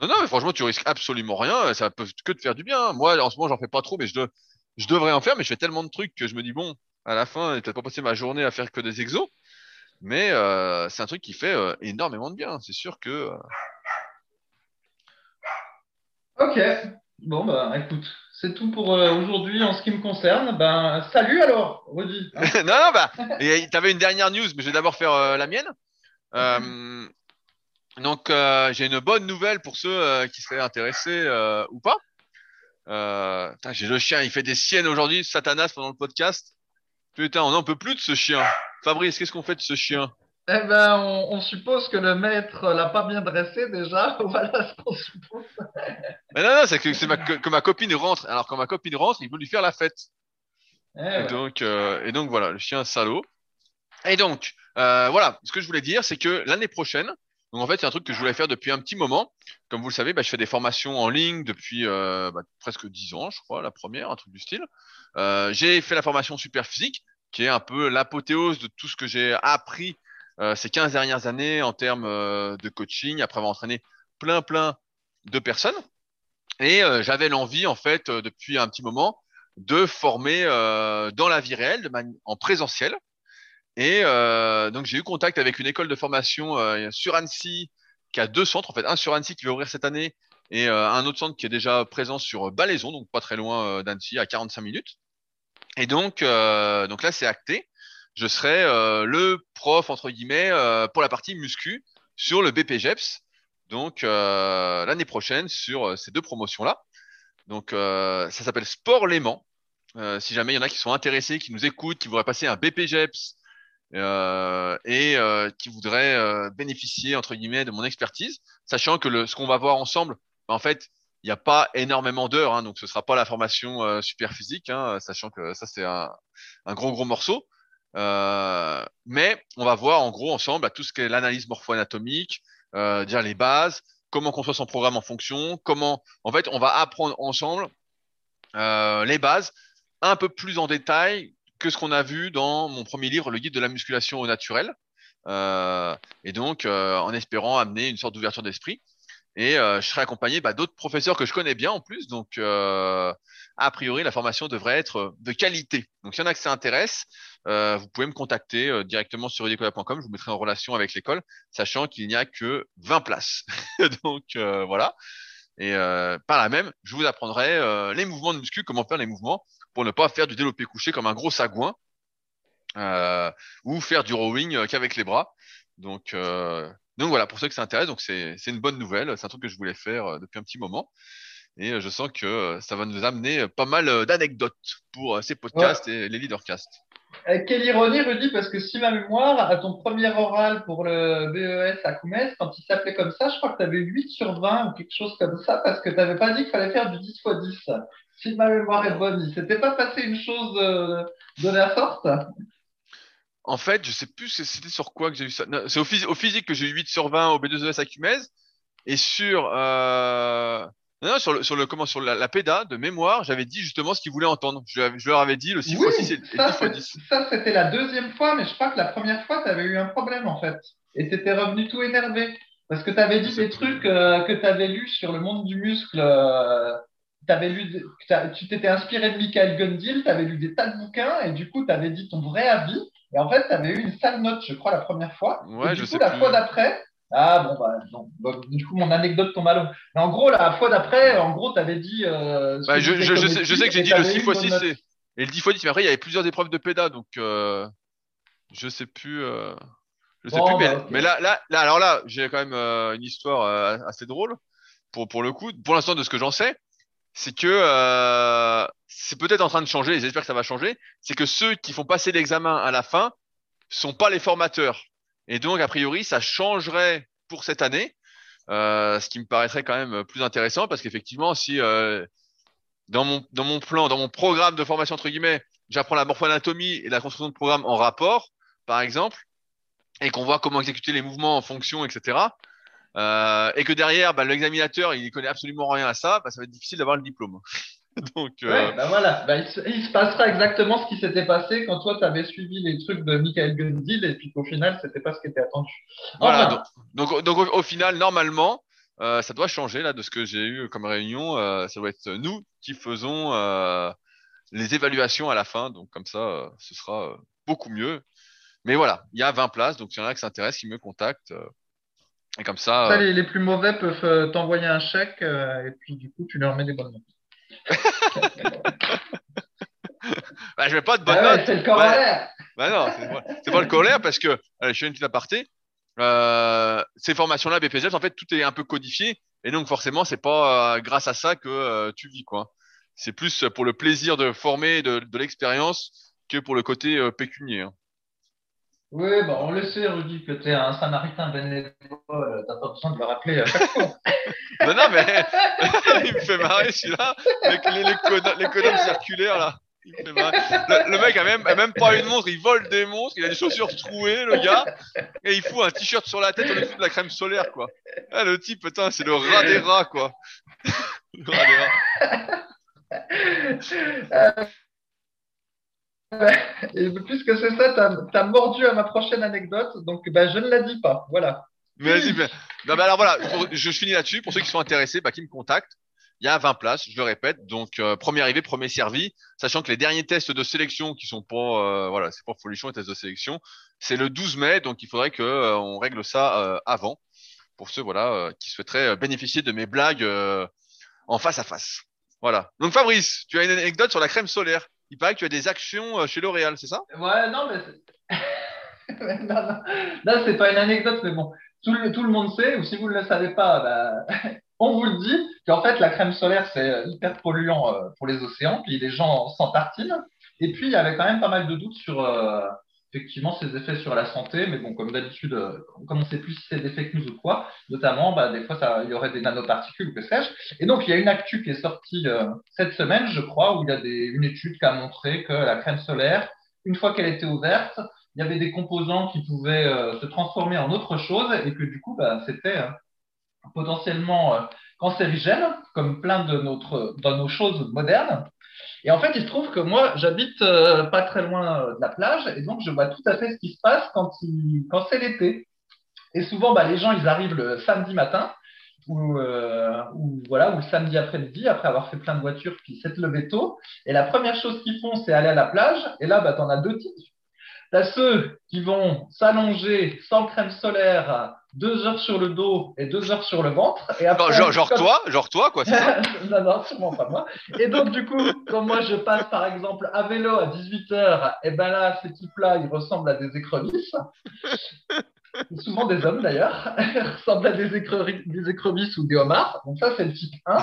Non, non, mais franchement, tu risques absolument rien. Ça peut que te faire du bien. Moi, en ce moment, j'en fais pas trop, mais je, de- je devrais en faire. Mais je fais tellement de trucs que je me dis, bon, à la fin, je peut-être pas passer ma journée à faire que des exos. Mais euh, c'est un truc qui fait euh, énormément de bien. C'est sûr que. euh, Ok, bon, bah écoute, c'est tout pour euh, aujourd'hui en ce qui me concerne. Ben, salut alors, Rudy. [laughs] non, non, bah, et t'avais une dernière news, mais je vais d'abord faire euh, la mienne. Euh, donc, euh, j'ai une bonne nouvelle pour ceux euh, qui seraient intéressés euh, ou pas. J'ai le chien, il fait des siennes aujourd'hui, Satanas, pendant le podcast. Putain, on n'en peut plus de ce chien. Fabrice, qu'est-ce qu'on fait de ce chien? Eh ben, on, on suppose que le maître l'a pas bien dressé déjà. [laughs] Voilà ce qu'on suppose. Mais non, non, c'est que, ma, que, que ma copine rentre. Alors, quand ma copine rentre, il veut lui faire la fête. Eh Et ouais. donc, et donc voilà, le chien salaud. Et donc, voilà, ce que je voulais dire, c'est que l'année prochaine, donc en fait, c'est un truc que je voulais faire depuis un petit moment. Comme vous le savez, bah, je fais des formations en ligne depuis euh, bah, presque 10 ans, je crois, la première, un truc du style. Euh, j'ai fait la formation super physique, qui est un peu l'apothéose de tout ce que j'ai appris euh, ces 15 dernières années en termes de coaching, après avoir entraîné plein, plein de personnes. Et j'avais l'envie, en fait, depuis un petit moment, de former dans la vie réelle, de en présentiel. Et euh, donc j'ai eu contact avec une école de formation euh, sur Annecy qui a deux centres, en fait, un sur Annecy qui va ouvrir cette année et euh, un autre centre qui est déjà présent sur Balaison, donc pas très loin euh, d'Annecy, à 45 minutes. Et donc, euh, donc là c'est acté. Je serai euh, le prof entre guillemets pour la partie muscu sur le BPGEPS. Donc l'année prochaine sur ces deux promotions là. Donc ça s'appelle Sport Léman. Si jamais il y en a qui sont intéressés, qui nous écoutent, qui voudraient passer un BPGEPS euh, et euh, qui voudraient euh, bénéficier entre guillemets de mon expertise, sachant que le, ce qu'on va voir ensemble, bah, en fait, Il n'y a pas énormément d'heures, hein, donc ce sera pas la formation super physique, hein, sachant que ça c'est un, gros gros morceau. Mais on va voir en gros ensemble à tout ce qu'est l'analyse morpho-anatomique, dire les bases, comment construire son programme en fonction, comment, en fait, on va apprendre ensemble les bases un peu plus en détail que ce qu'on a vu dans mon premier livre, le guide de la musculation au naturel. Euh, et donc, euh, en espérant amener une sorte d'ouverture d'esprit. Et euh, je serai accompagné bah, d'autres professeurs que je connais bien en plus. Donc, a priori, la formation devrait être de qualité. Donc, s'il y en a que ça intéresse, vous pouvez me contacter directement sur edicola.com. Je vous mettrai en relation avec l'école, sachant qu'il n'y a que 20 places. [laughs] donc, voilà. Et par là même, je vous apprendrai les mouvements de muscu, comment faire les mouvements pour ne pas faire du développé couché comme un gros sagouin ou faire du rowing qu'avec les bras. Donc, donc voilà, pour ceux que ça intéresse, donc c'est une bonne nouvelle. C'est un truc que je voulais faire euh, depuis un petit moment. Et euh, je sens que euh, ça va nous amener pas mal d'anecdotes pour ces podcasts et les leadercasts. quelle ironie, Rudy, parce que si ma mémoire, à ton premier oral pour le BES à Coumès, quand il s'appelait comme ça, je crois que tu avais 8 sur 20 ou quelque chose comme ça, parce que tu n'avais pas dit qu'il fallait faire du 10 x 10. Si ma mémoire est bonne, il s'était pas passé une chose de la sorte? En fait, je sais plus c'était sur quoi que j'ai eu ça. C'est au, physique que j'ai eu 8 sur 20 au B2ES à Cumez. Et sur, euh... non, sur le, sur le, comment, sur la, la PEDA de mémoire, j'avais dit justement ce qu'ils voulaient entendre. Je, je, leur avais dit le 6 x 6 et, ça, 10 x 10. Ça, c'était la deuxième fois, mais je crois que la première fois, tu avais eu un problème en fait. Et tu étais revenu tout énervé. Parce que tu avais dit des trucs euh, que tu avais lus sur le monde du muscle. Euh, avais lu, tu t'étais inspiré de Michael Gundil, tu avais lu des tas de bouquins, et du coup, tu avais dit ton vrai avis. Et en fait, tu avais eu une sale note, je crois, la première fois. Ouais, et du je coup, sais la plus. fois d'après, ah bon, bah, non. Bah, du coup, mon anecdote tombe à l'eau. Mais en gros, la fois d'après, en gros, tu avais dit. Euh, bah, je, je, je, sais, je, sais, que j'ai dit le 6 x 6 et, et, le 10 x 10, mais après, il y avait plusieurs épreuves de PEDA, donc euh, je sais plus. Euh, je sais Bon, plus, mais, bah, mais là, là, là, alors là, j'ai quand même une histoire assez drôle pour, pour le coup. Pour l'instant, de ce que j'en sais, c'est que euh, c'est peut-être en train de changer, et j'espère que ça va changer, c'est que ceux qui font passer l'examen à la fin sont pas les formateurs. Et donc, a priori, ça changerait pour cette année, euh, ce qui me paraîtrait quand même plus intéressant, parce qu'effectivement, si euh, dans, mon, dans mon plan, dans mon programme de formation, entre guillemets, j'apprends la morpho-anatomie et la construction de programme en rapport, par exemple, et qu'on voit comment exécuter les mouvements en fonction, etc., euh, et que derrière, bah, l'examinateur, il connaît absolument rien à ça, bah, ça va être difficile d'avoir le diplôme. [laughs] Donc, euh, Ouais, bah voilà, bah, il, se, il se passera exactement ce qui s'était passé quand toi, tu avais suivi les trucs de Michael Gundil et puis qu'au final, c'était pas ce qui était attendu. voilà. Donc, donc, donc au, au final, normalement, euh, ça doit changer là de ce que j'ai eu comme réunion. Euh, ça doit être nous qui faisons les évaluations à la fin. Donc comme ça, ce sera beaucoup mieux. Mais voilà, il y a 20 places, donc s'il y en a qui s'intéressent, ils me contactent. Et comme ça, ça, euh, les, les plus mauvais peuvent euh, t'envoyer un chèque euh, et puis du coup, tu leur mets des bonnes notes. [laughs] bah, je vais pas de bonnes Ah ouais, notes. c'est le. Bah non, c'est pas, c'est pas le corollaire parce que, allez, je fais une petite aparté. Euh, ces formations-là, BPGEPS, en fait, tout est un peu codifié. Et donc, forcément, c'est pas euh, grâce à ça que euh, tu vis, quoi. C'est plus pour le plaisir de former de, de l'expérience que pour le côté pécunier. hein. Oui, bah, on le sait, Rudy, que tu es un samaritain bénévole. T'as pas besoin de le rappeler à chaque fois. [laughs] Non, non, mais [laughs] il me fait marrer celui-là. Les condoms circulaires, là. Il me fait marrer. Le, le mec a même, a même pas une montre, il vole des montres, il a des chaussures trouées, le gars, et il fout un t-shirt sur la tête au lieu de la crème solaire, quoi. Ah, le type, putain, c'est le rat des rats, quoi. [laughs] Le rat des rats. [laughs] Et plus que c'est ça, t'as as mordu à ma prochaine anecdote, donc bah, je ne la dis pas. Voilà. Vas-y, alors voilà, pour- je finis là-dessus. Pour ceux qui sont intéressés, bah, qui me contactent. Il y a 20 places, je le répète. Donc, euh, premier arrivé, premier servi. Sachant que les derniers tests de sélection qui sont pas, euh, voilà, c'est pas folichon, les tests de sélection, c'est le 12 mai. Donc, il faudrait que euh, on règle ça euh, avant. Pour ceux, voilà, qui souhaiteraient bénéficier de mes blagues en face à face. Voilà. Donc, Fabrice, tu as une anecdote sur la crème solaire. Il paraît que tu as des actions euh, chez L'Oréal, c'est ça? Ouais, non, mais [laughs] non, non. Là, c'est pas une anecdote, mais bon, tout le, tout le monde sait, ou si vous ne le savez pas, bah, [laughs] on vous le dit, qu'en fait, la crème solaire, c'est hyper polluant euh, pour les océans, puis les gens s'en tartinent. Et puis, il y avait quand même pas mal de doutes sur, euh, effectivement ses effets sur la santé, mais bon, comme d'habitude, euh, comme on ne sait plus si c'est des fake news ou quoi, notamment, bah, des fois, ça, il y aurait des nanoparticules, que sais-je. Et donc, il y a une actu qui est sortie euh, cette semaine, je crois, où il y a des, une étude qui a montré que la crème solaire, une fois qu'elle était ouverte, il y avait des composants qui pouvaient euh, se transformer en autre chose et que du coup, bah, c'était potentiellement cancérigène, comme plein de, notre, de nos choses modernes. Et en fait, il se trouve que moi, j'habite euh, pas très loin euh, de la plage, et donc je vois tout à fait ce qui se passe quand, c'est l'été. Et souvent, bah, les gens, ils arrivent le samedi matin, ou, euh, voilà, le samedi après-midi, après avoir fait plein de voitures, puis s'être levé tôt. Et la première chose qu'ils font, c'est aller à la plage. Et là, bah, tu en as deux types. Tu ceux qui vont s'allonger sans crème solaire deux heures sur le dos et deux heures sur le ventre. Et après, genre, genre toi, genre toi, quoi. [laughs] non, non, sûrement pas moi. Et donc, du coup, quand moi je passe par exemple à vélo à 18 heures, et ben là, ces types-là, ils ressemblent à des écrevisses. Souvent des hommes d'ailleurs, ils ressemblent à des, des écrevisses ou des homards. Donc, ça, c'est le type 1.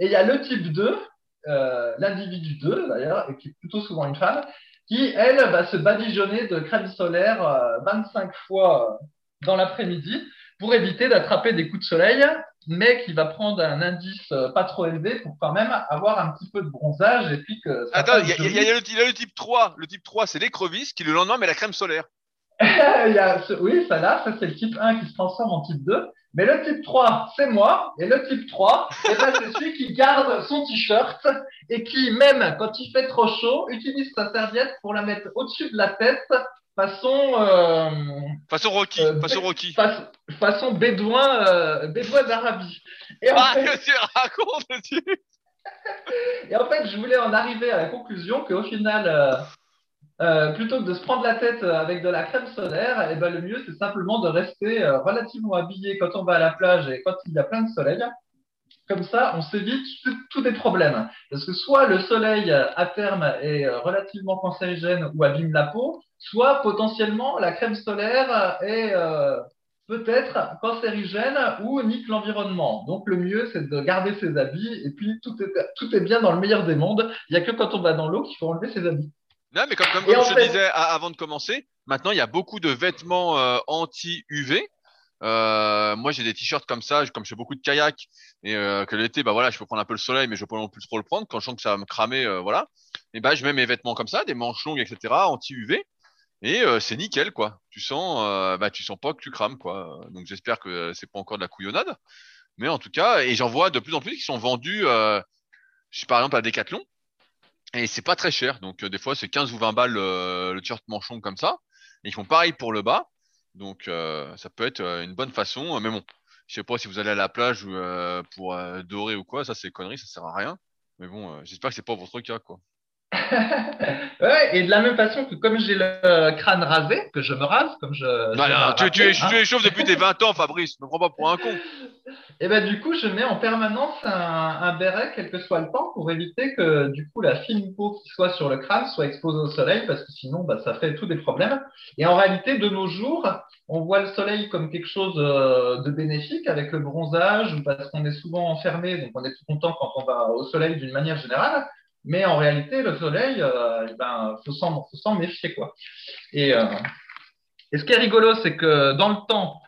Et il y a le type 2, euh, l'individu 2 d'ailleurs, et qui est plutôt souvent une femme, qui, elle, va se badigeonner de crème solaire 25 euh, fois euh, dans l'après-midi pour éviter d'attraper des coups de soleil, mais qui va prendre un indice euh, pas trop élevé pour quand même avoir un petit peu de bronzage et puis que. Attends, il y, a le type 3. Le type 3, c'est l'écrevisse qui le lendemain met la crème solaire. [laughs] oui, ça là, ça c'est le type 1 qui se transforme en type 2. Mais le type 3, c'est moi. Et le type 3, eh ben, c'est celui qui garde son t-shirt et qui, même quand il fait trop chaud, utilise sa serviette pour la mettre au-dessus de la tête façon. Euh, façon Rocky. Euh, façon Rocky. façon bédouin, euh, bédouin d'Arabie. Et ah, fait... [laughs] tu racontes, [laughs] Et en fait, je voulais en arriver à la conclusion qu'au final, euh, plutôt que de se prendre la tête avec de la crème solaire, eh ben, le mieux, c'est simplement de rester relativement habillé quand on va à la plage et quand il y a plein de soleil. Comme ça, on s'évite tous les problèmes. Parce que soit le soleil, à terme, est relativement cancérigène ou abîme la peau, soit potentiellement la crème solaire est euh, peut-être cancérigène ou nique l'environnement. Donc le mieux, c'est de garder ses habits et puis tout est bien dans le meilleur des mondes. Il n'y a que quand on va dans l'eau qu'il faut enlever ses habits. Non, mais comme, comme, je te disais avant de commencer, maintenant il y a beaucoup de vêtements euh, anti-UV. Euh, moi, j'ai des t-shirts comme ça, comme je fais beaucoup de kayak et euh, que l'été, bah voilà, je peux prendre un peu le soleil, mais je peux pas non plus trop le prendre. Quand je sens que ça va me cramer, voilà, et bah je mets mes vêtements comme ça, des manches longues, etc., anti-UV, et c'est nickel, quoi. Tu sens, bah tu sens pas que tu crames, quoi. Donc j'espère que c'est pas encore de la couillonnade, mais en tout cas, et j'en vois de plus en plus qui sont vendus, je suis par exemple à Decathlon, et c'est pas très cher. Donc des fois, c'est 15 ou 20 balles le t-shirt manchon comme ça. Et ils font pareil pour le bas. Donc euh, ça peut être euh, une bonne façon. Mais bon, je sais pas si vous allez à la plage euh, pour dorer ou quoi, ça c'est connerie, ça sert à rien. Mais bon, j'espère que c'est pas votre cas, quoi. [laughs] ouais, et de la même façon que comme j'ai le crâne rasé, que je me rase, comme je. Non, tu, tu, tu, échauffes depuis tes 20 ans, Fabrice, ne me prends pas pour un con. [laughs] Et ben du coup, je mets en permanence un, un, béret, quel que soit le temps, pour éviter que du coup la fine peau qui soit sur le crâne soit exposée au soleil, parce que sinon, bah, ça fait tous des problèmes. Et en réalité, de nos jours, on voit le soleil comme quelque chose euh, de bénéfique avec le bronzage, parce qu'on est souvent enfermé, donc on est tout content quand on va au soleil d'une manière générale. Mais en réalité, le soleil, euh, eh ben, faut s'en méfier, quoi. Et, euh, et ce qui est rigolo, c'est que dans le temps,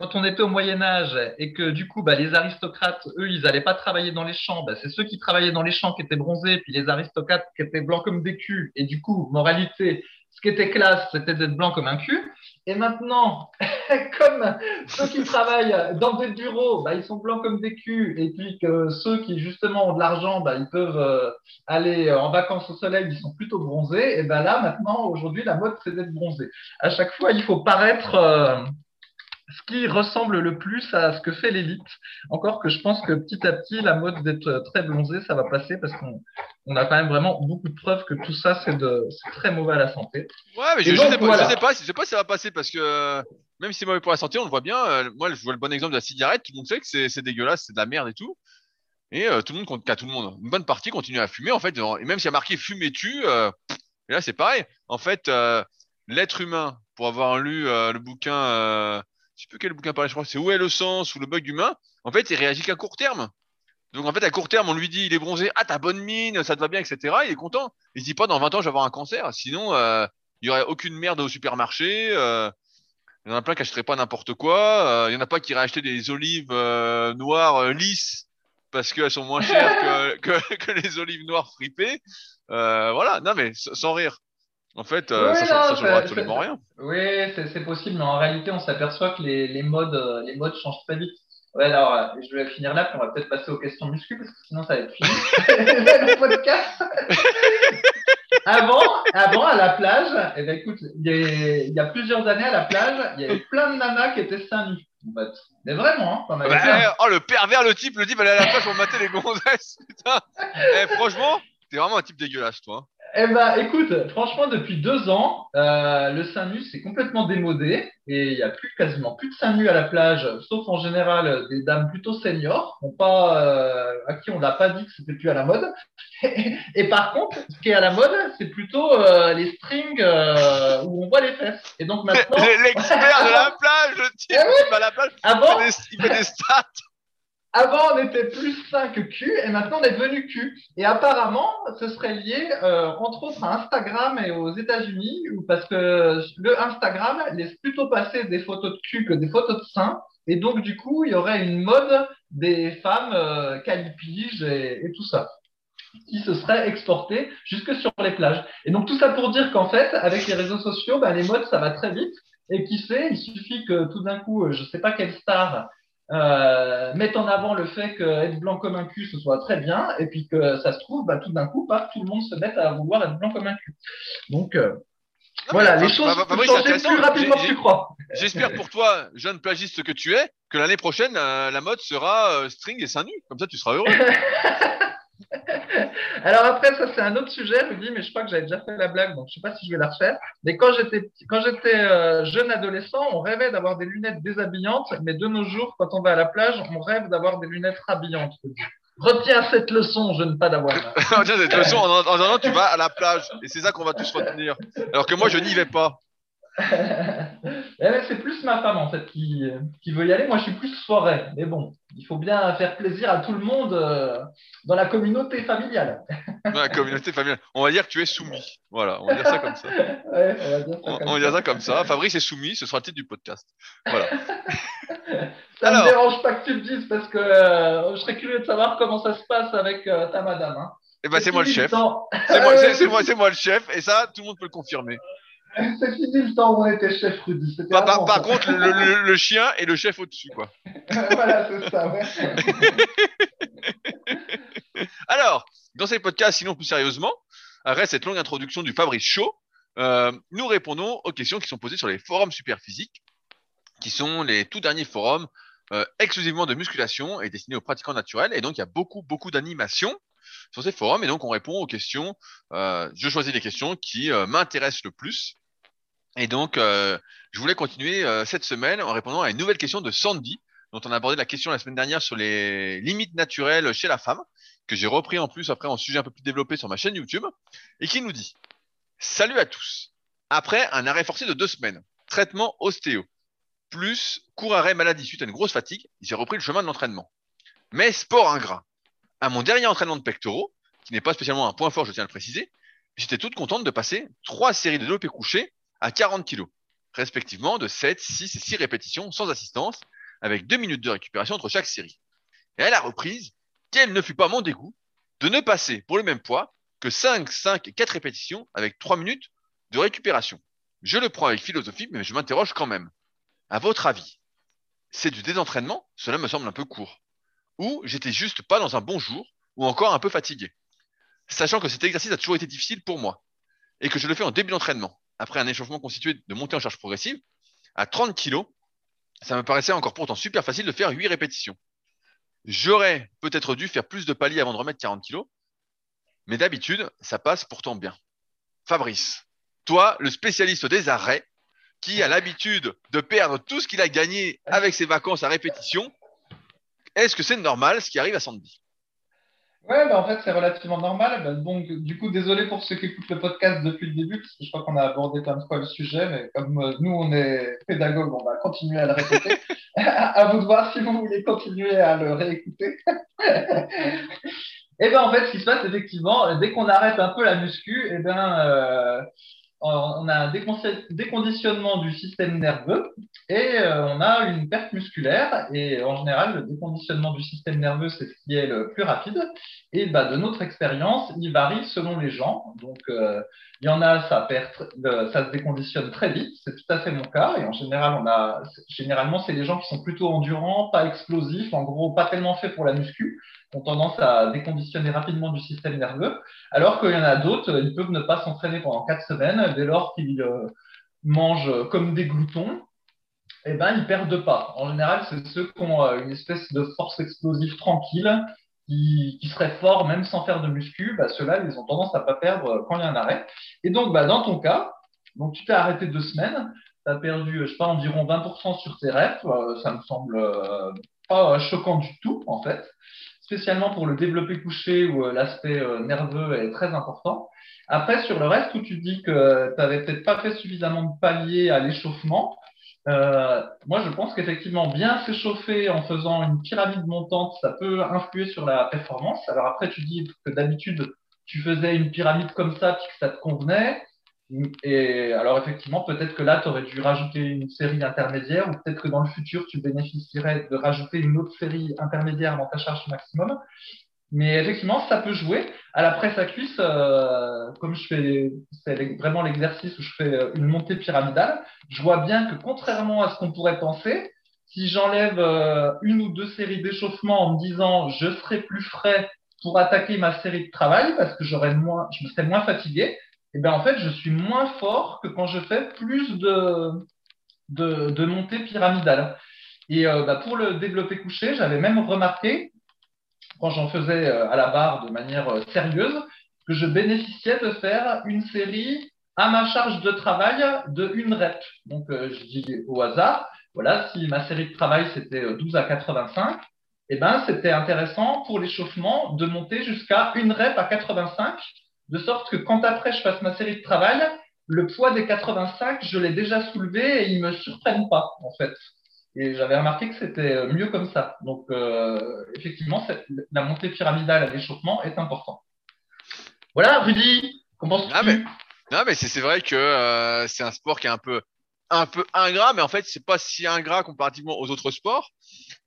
quand on était au Moyen Âge et que du coup, bah, les aristocrates, eux, ils n'allaient pas travailler dans les champs, bah, c'est ceux qui travaillaient dans les champs qui étaient bronzés, puis les aristocrates qui étaient blancs comme des culs. Et du coup, moralité, ce qui était classe, c'était d'être blanc comme un cul. Et maintenant, [laughs] comme ceux qui travaillent dans des bureaux, bah, ils sont blancs comme des culs, et puis que ceux qui justement ont de l'argent, bah, ils peuvent euh, aller en vacances au soleil, ils sont plutôt bronzés. Et ben là, maintenant, aujourd'hui, la mode, c'est d'être bronzé. À chaque fois, il faut paraître euh, ce qui ressemble le plus à ce que fait l'élite. Encore que je pense que petit à petit, la mode d'être très bronzé, ça va passer parce qu'on a quand même vraiment beaucoup de preuves que tout ça, c'est très mauvais à la santé. Ouais, mais je, ne sais, pas, sais pas si ça va passer parce que même si c'est mauvais pour la santé, on le voit bien. Euh, moi, je vois le bon exemple de la cigarette. Tout le monde sait que c'est dégueulasse, c'est de la merde et tout. Et euh, tout le monde, tout le monde, une bonne partie continue à fumer en fait. Et même s'il y a marqué fumer tu, euh, et là c'est pareil. En fait, l'être humain, pour avoir lu le bouquin je sais plus quel bouquin parlait, je crois, c'est Où est le sens ou le bug humain. En fait, il réagit qu'à court terme. Donc en fait, à court terme, on lui dit, il est bronzé, ah, t'as bonne mine, ça te va bien, etc. Il est content. Il se dit pas, dans 20 ans, je vais avoir un cancer. Sinon, euh, il y aurait aucune merde au supermarché. euh, il y en a plein qui achèteraient pas n'importe quoi. euh, il y en a pas qui iraient acheter des olives euh, noires euh, lisses parce qu'elles sont moins chères que, [laughs] que, que les olives noires fripées. Euh, voilà, non mais sans rire. En fait, euh, Oui, ça, change- ça absolument rien. Oui, c'est possible, mais en réalité, on s'aperçoit que les, les modes, euh, les modes changent très vite. Ouais, alors, euh, je vais finir là, puis on va peut-être passer aux questions muscu, parce que sinon, ça va être fini. [laughs] le podcast. [laughs] Avant, avant, à la plage, eh ben, écoute, il y, a, il y a plusieurs années à la plage, il y avait plein de nanas qui étaient seins nus. fait. Mais vraiment, hein, Bah, oh, le pervers, le type, le type, elle est à la plage pour mater les gonzesses. Putain. Eh, franchement, t'es vraiment un type dégueulasse, toi. Eh ben, écoute, franchement, depuis deux ans, euh, le sein nu c'est complètement démodé et il y a plus quasiment plus de seins nus à la plage, sauf en général des dames plutôt seniors, ont pas, euh, à qui on n'a pas dit que c'était plus à la mode. [laughs] et par contre, ce qui est à la mode, c'est plutôt euh, les strings euh, où on voit les fesses. Et donc [laughs] maintenant, L'expert de la plage, le type, Eh oui. il va à la plage, fait des, il fait des stats. Avant, on était plus sain que cul, et maintenant on est devenu cul. Et apparemment, ce serait lié, euh, entre autres, à Instagram et aux États-Unis, parce que le Instagram laisse plutôt passer des photos de cul que des photos de seins. Et donc, du coup, il y aurait une mode des femmes euh, calipiges et, tout ça qui se serait exporté jusque sur les plages. Et donc, tout ça pour dire qu'en fait, avec les réseaux sociaux, ben, les modes, ça va très vite. Et qui sait, il suffit que tout d'un coup, euh, je sais pas quelle star euh, mettre en avant le fait qu'être blanc comme un cul, ce soit très bien, et puis que ça se trouve, bah, tout d'un coup, pas tout le monde se met à vouloir être blanc comme un cul. Donc, euh, Non, voilà, les choses Fab- peuvent Fabrice, changer plus rapidement que tu crois. J'espère pour toi, jeune plagiste que tu es, que l'année prochaine, euh, la mode sera euh, string et seins nus. Comme ça, tu seras heureux. [laughs] [laughs] Alors après, ça c'est un autre sujet, Rudy, mais je crois que j'avais déjà fait la blague, donc je sais pas si je vais la refaire. Mais quand j'étais euh, jeune adolescent, on rêvait d'avoir des lunettes déshabillantes, mais de nos jours, quand on va à la plage, on rêve d'avoir des lunettes rhabillantes. Rudy. Retiens cette leçon, je ne pas d'avoir. [laughs] Tiens, de toute façon, en, an, tu vas à la plage. Et c'est ça qu'on va tous retenir. Alors que moi, je n'y vais pas. Eh ben, c'est plus ma femme en fait qui, qui veut y aller. Moi, je suis plus forêt. Mais bon, il faut bien faire plaisir à tout le monde euh, dans la communauté familiale. Dans la communauté familiale. On va dire que tu es soumis. Voilà, on va dire ça comme ça. [laughs] Ouais, on va dire ça On, comme on ça. dire ça comme ça. Fabrice est soumis, ce sera le titre du podcast. Voilà. [laughs] Ça Alors. me dérange pas que tu le dises parce que euh, je serais curieux de savoir comment ça se passe avec euh, ta madame. Hein. Et ben, c'est moi le chef. C'est moi, [laughs] moi, c'est moi le chef. Et ça, tout le monde peut le confirmer. [laughs] C'est fini le temps où on était chef, Rudy. Par, contre, le, le- le chien est le chef au-dessus, quoi. [laughs] [laughs] voilà, c'est ça. Ouais. Alors, dans ces podcasts, sinon plus sérieusement, après cette longue introduction du Fabrice Show, euh, nous répondons aux questions qui sont posées sur les forums Superphysique, qui sont les tout derniers forums euh, exclusivement de musculation et destinés aux pratiquants naturels. Et donc, il y a beaucoup, beaucoup d'animations sur ces forums. Et donc, on répond aux questions. euh, je choisis les questions qui euh, m'intéressent le plus. Et donc, euh, je voulais continuer euh, cette semaine en répondant à une nouvelle question de Sandy, dont on a abordé la question la semaine dernière sur les limites naturelles chez la femme que j'ai repris en plus après en sujet un peu plus développé sur ma chaîne YouTube, et qui nous dit Salut à tous. Après un arrêt forcé de deux semaines, traitement ostéo, plus court arrêt maladie suite à une grosse fatigue, j'ai repris le chemin de l'entraînement. Mais sport ingrat. À mon dernier entraînement de pectoraux, qui n'est pas spécialement un point fort, je tiens à le préciser, j'étais toute contente de passer trois séries de développé couché à 40 kg, respectivement de 7, 6 et 6 répétitions sans assistance, avec deux minutes de récupération entre chaque série. Et à la reprise, quel ne fut pas mon dégoût de ne passer pour le même poids que 5, 5 et 4 répétitions avec 3 minutes de récupération. Je le prends avec philosophie, mais je m'interroge quand même. À votre avis, c'est du désentraînement? Cela me semble un peu court. Ou j'étais juste pas dans un bon jour, ou encore un peu fatigué? Sachant que cet exercice a toujours été difficile pour moi, et que je le fais en début d'entraînement, après un échauffement constitué de montée en charge progressive, à 30 kg, ça me paraissait encore pourtant super facile de faire 8 répétitions. J'aurais peut-être dû faire plus de paliers avant de remettre 40 kilos, mais d'habitude, ça passe pourtant bien. Fabrice, toi, le spécialiste des arrêts, qui a l'habitude de perdre tout ce qu'il a gagné avec ses vacances à répétition, est-ce que c'est normal ce qui arrive à Sandy? Ouais, bah en fait, c'est relativement normal. Bah, donc, du coup, désolé pour ceux qui écoutent le podcast depuis le début, parce que je crois qu'on a abordé plein de fois le sujet, mais comme euh, nous, on est pédagogues, on va continuer à le répéter. [laughs] à vous de voir si vous voulez continuer à le réécouter. [laughs] Et ben en fait, ce qui se passe, effectivement, dès qu'on arrête un peu la muscu, et ben, euh, on a un déconditionnement du système nerveux et euh, on a une perte musculaire. Et en général, le déconditionnement du système nerveux, c'est ce qui est le plus rapide. Et bah, de notre expérience, il varie selon les gens. Donc, euh, il y en a, ça se déconditionne très vite. C'est tout à fait mon cas. Et en général, on a, généralement, c'est les gens qui sont plutôt endurants, pas explosifs, en gros, pas tellement faits pour la muscu ont tendance à déconditionner rapidement du système nerveux, alors qu'il y en a d'autres, ils peuvent ne pas s'entraîner pendant quatre semaines, dès lors qu'ils euh, mangent comme des gloutons, eh ben, ils perdent pas. En général, c'est ceux qui ont euh, une espèce de force explosive tranquille, qui, qui seraient forts même sans faire de muscu, bah, ceux-là, ils ont tendance à pas perdre quand il y a un arrêt. Et donc, bah, dans ton cas, donc tu t'es arrêté deux semaines, tu as perdu, je sais pas, environ 20% sur tes reps, euh, ça me semble pas choquant du tout, en fait spécialement pour le développé couché où euh, l'aspect euh, nerveux est très important. Après, sur le reste, où tu dis que tu n'avais peut-être pas fait suffisamment de paliers à l'échauffement, euh, moi, je pense qu'effectivement, bien s'échauffer en faisant une pyramide montante, ça peut influer sur la performance. Alors après, tu dis que d'habitude, tu faisais une pyramide comme ça, puis que ça te convenait. Et alors effectivement, peut-être que là, tu aurais dû rajouter une série intermédiaire ou peut-être que dans le futur, tu bénéficierais de rajouter une autre série intermédiaire dans ta charge maximum. Mais effectivement, ça peut jouer. À la presse à cuisse, euh, comme je fais, c'est vraiment l'exercice où je fais euh, une montée pyramidale, je vois bien que contrairement à ce qu'on pourrait penser, si j'enlève euh, une ou deux séries d'échauffement en me disant je serai plus frais pour attaquer ma série de travail parce que j'aurais moins, je me serais moins fatigué, eh bien, en fait, je suis moins fort que quand je fais plus de, de, de montées pyramidales. Et euh, bah, pour le développé couché, j'avais même remarqué, quand j'en faisais euh, à la barre de manière euh, sérieuse, que je bénéficiais de faire une série à ma charge de travail de une rep. Donc, je dis au hasard, voilà, si ma série de travail c'était 12 à 85, eh ben, c'était intéressant pour l'échauffement de monter jusqu'à une rep à 85 de sorte que quand après je fasse ma série de travail, le poids des 85, je l'ai déjà soulevé et ils me surprennent pas, en fait. Et j'avais remarqué que c'était mieux comme ça. Donc, euh, effectivement, la montée pyramidale à l'échauffement est importante. Voilà, Rudy, qu'en penses-tu? Ah, mais, Non, mais c'est vrai que euh, c'est un sport qui est un peu, un peu ingrat, mais en fait, c'est pas si ingrat comparativement aux autres sports.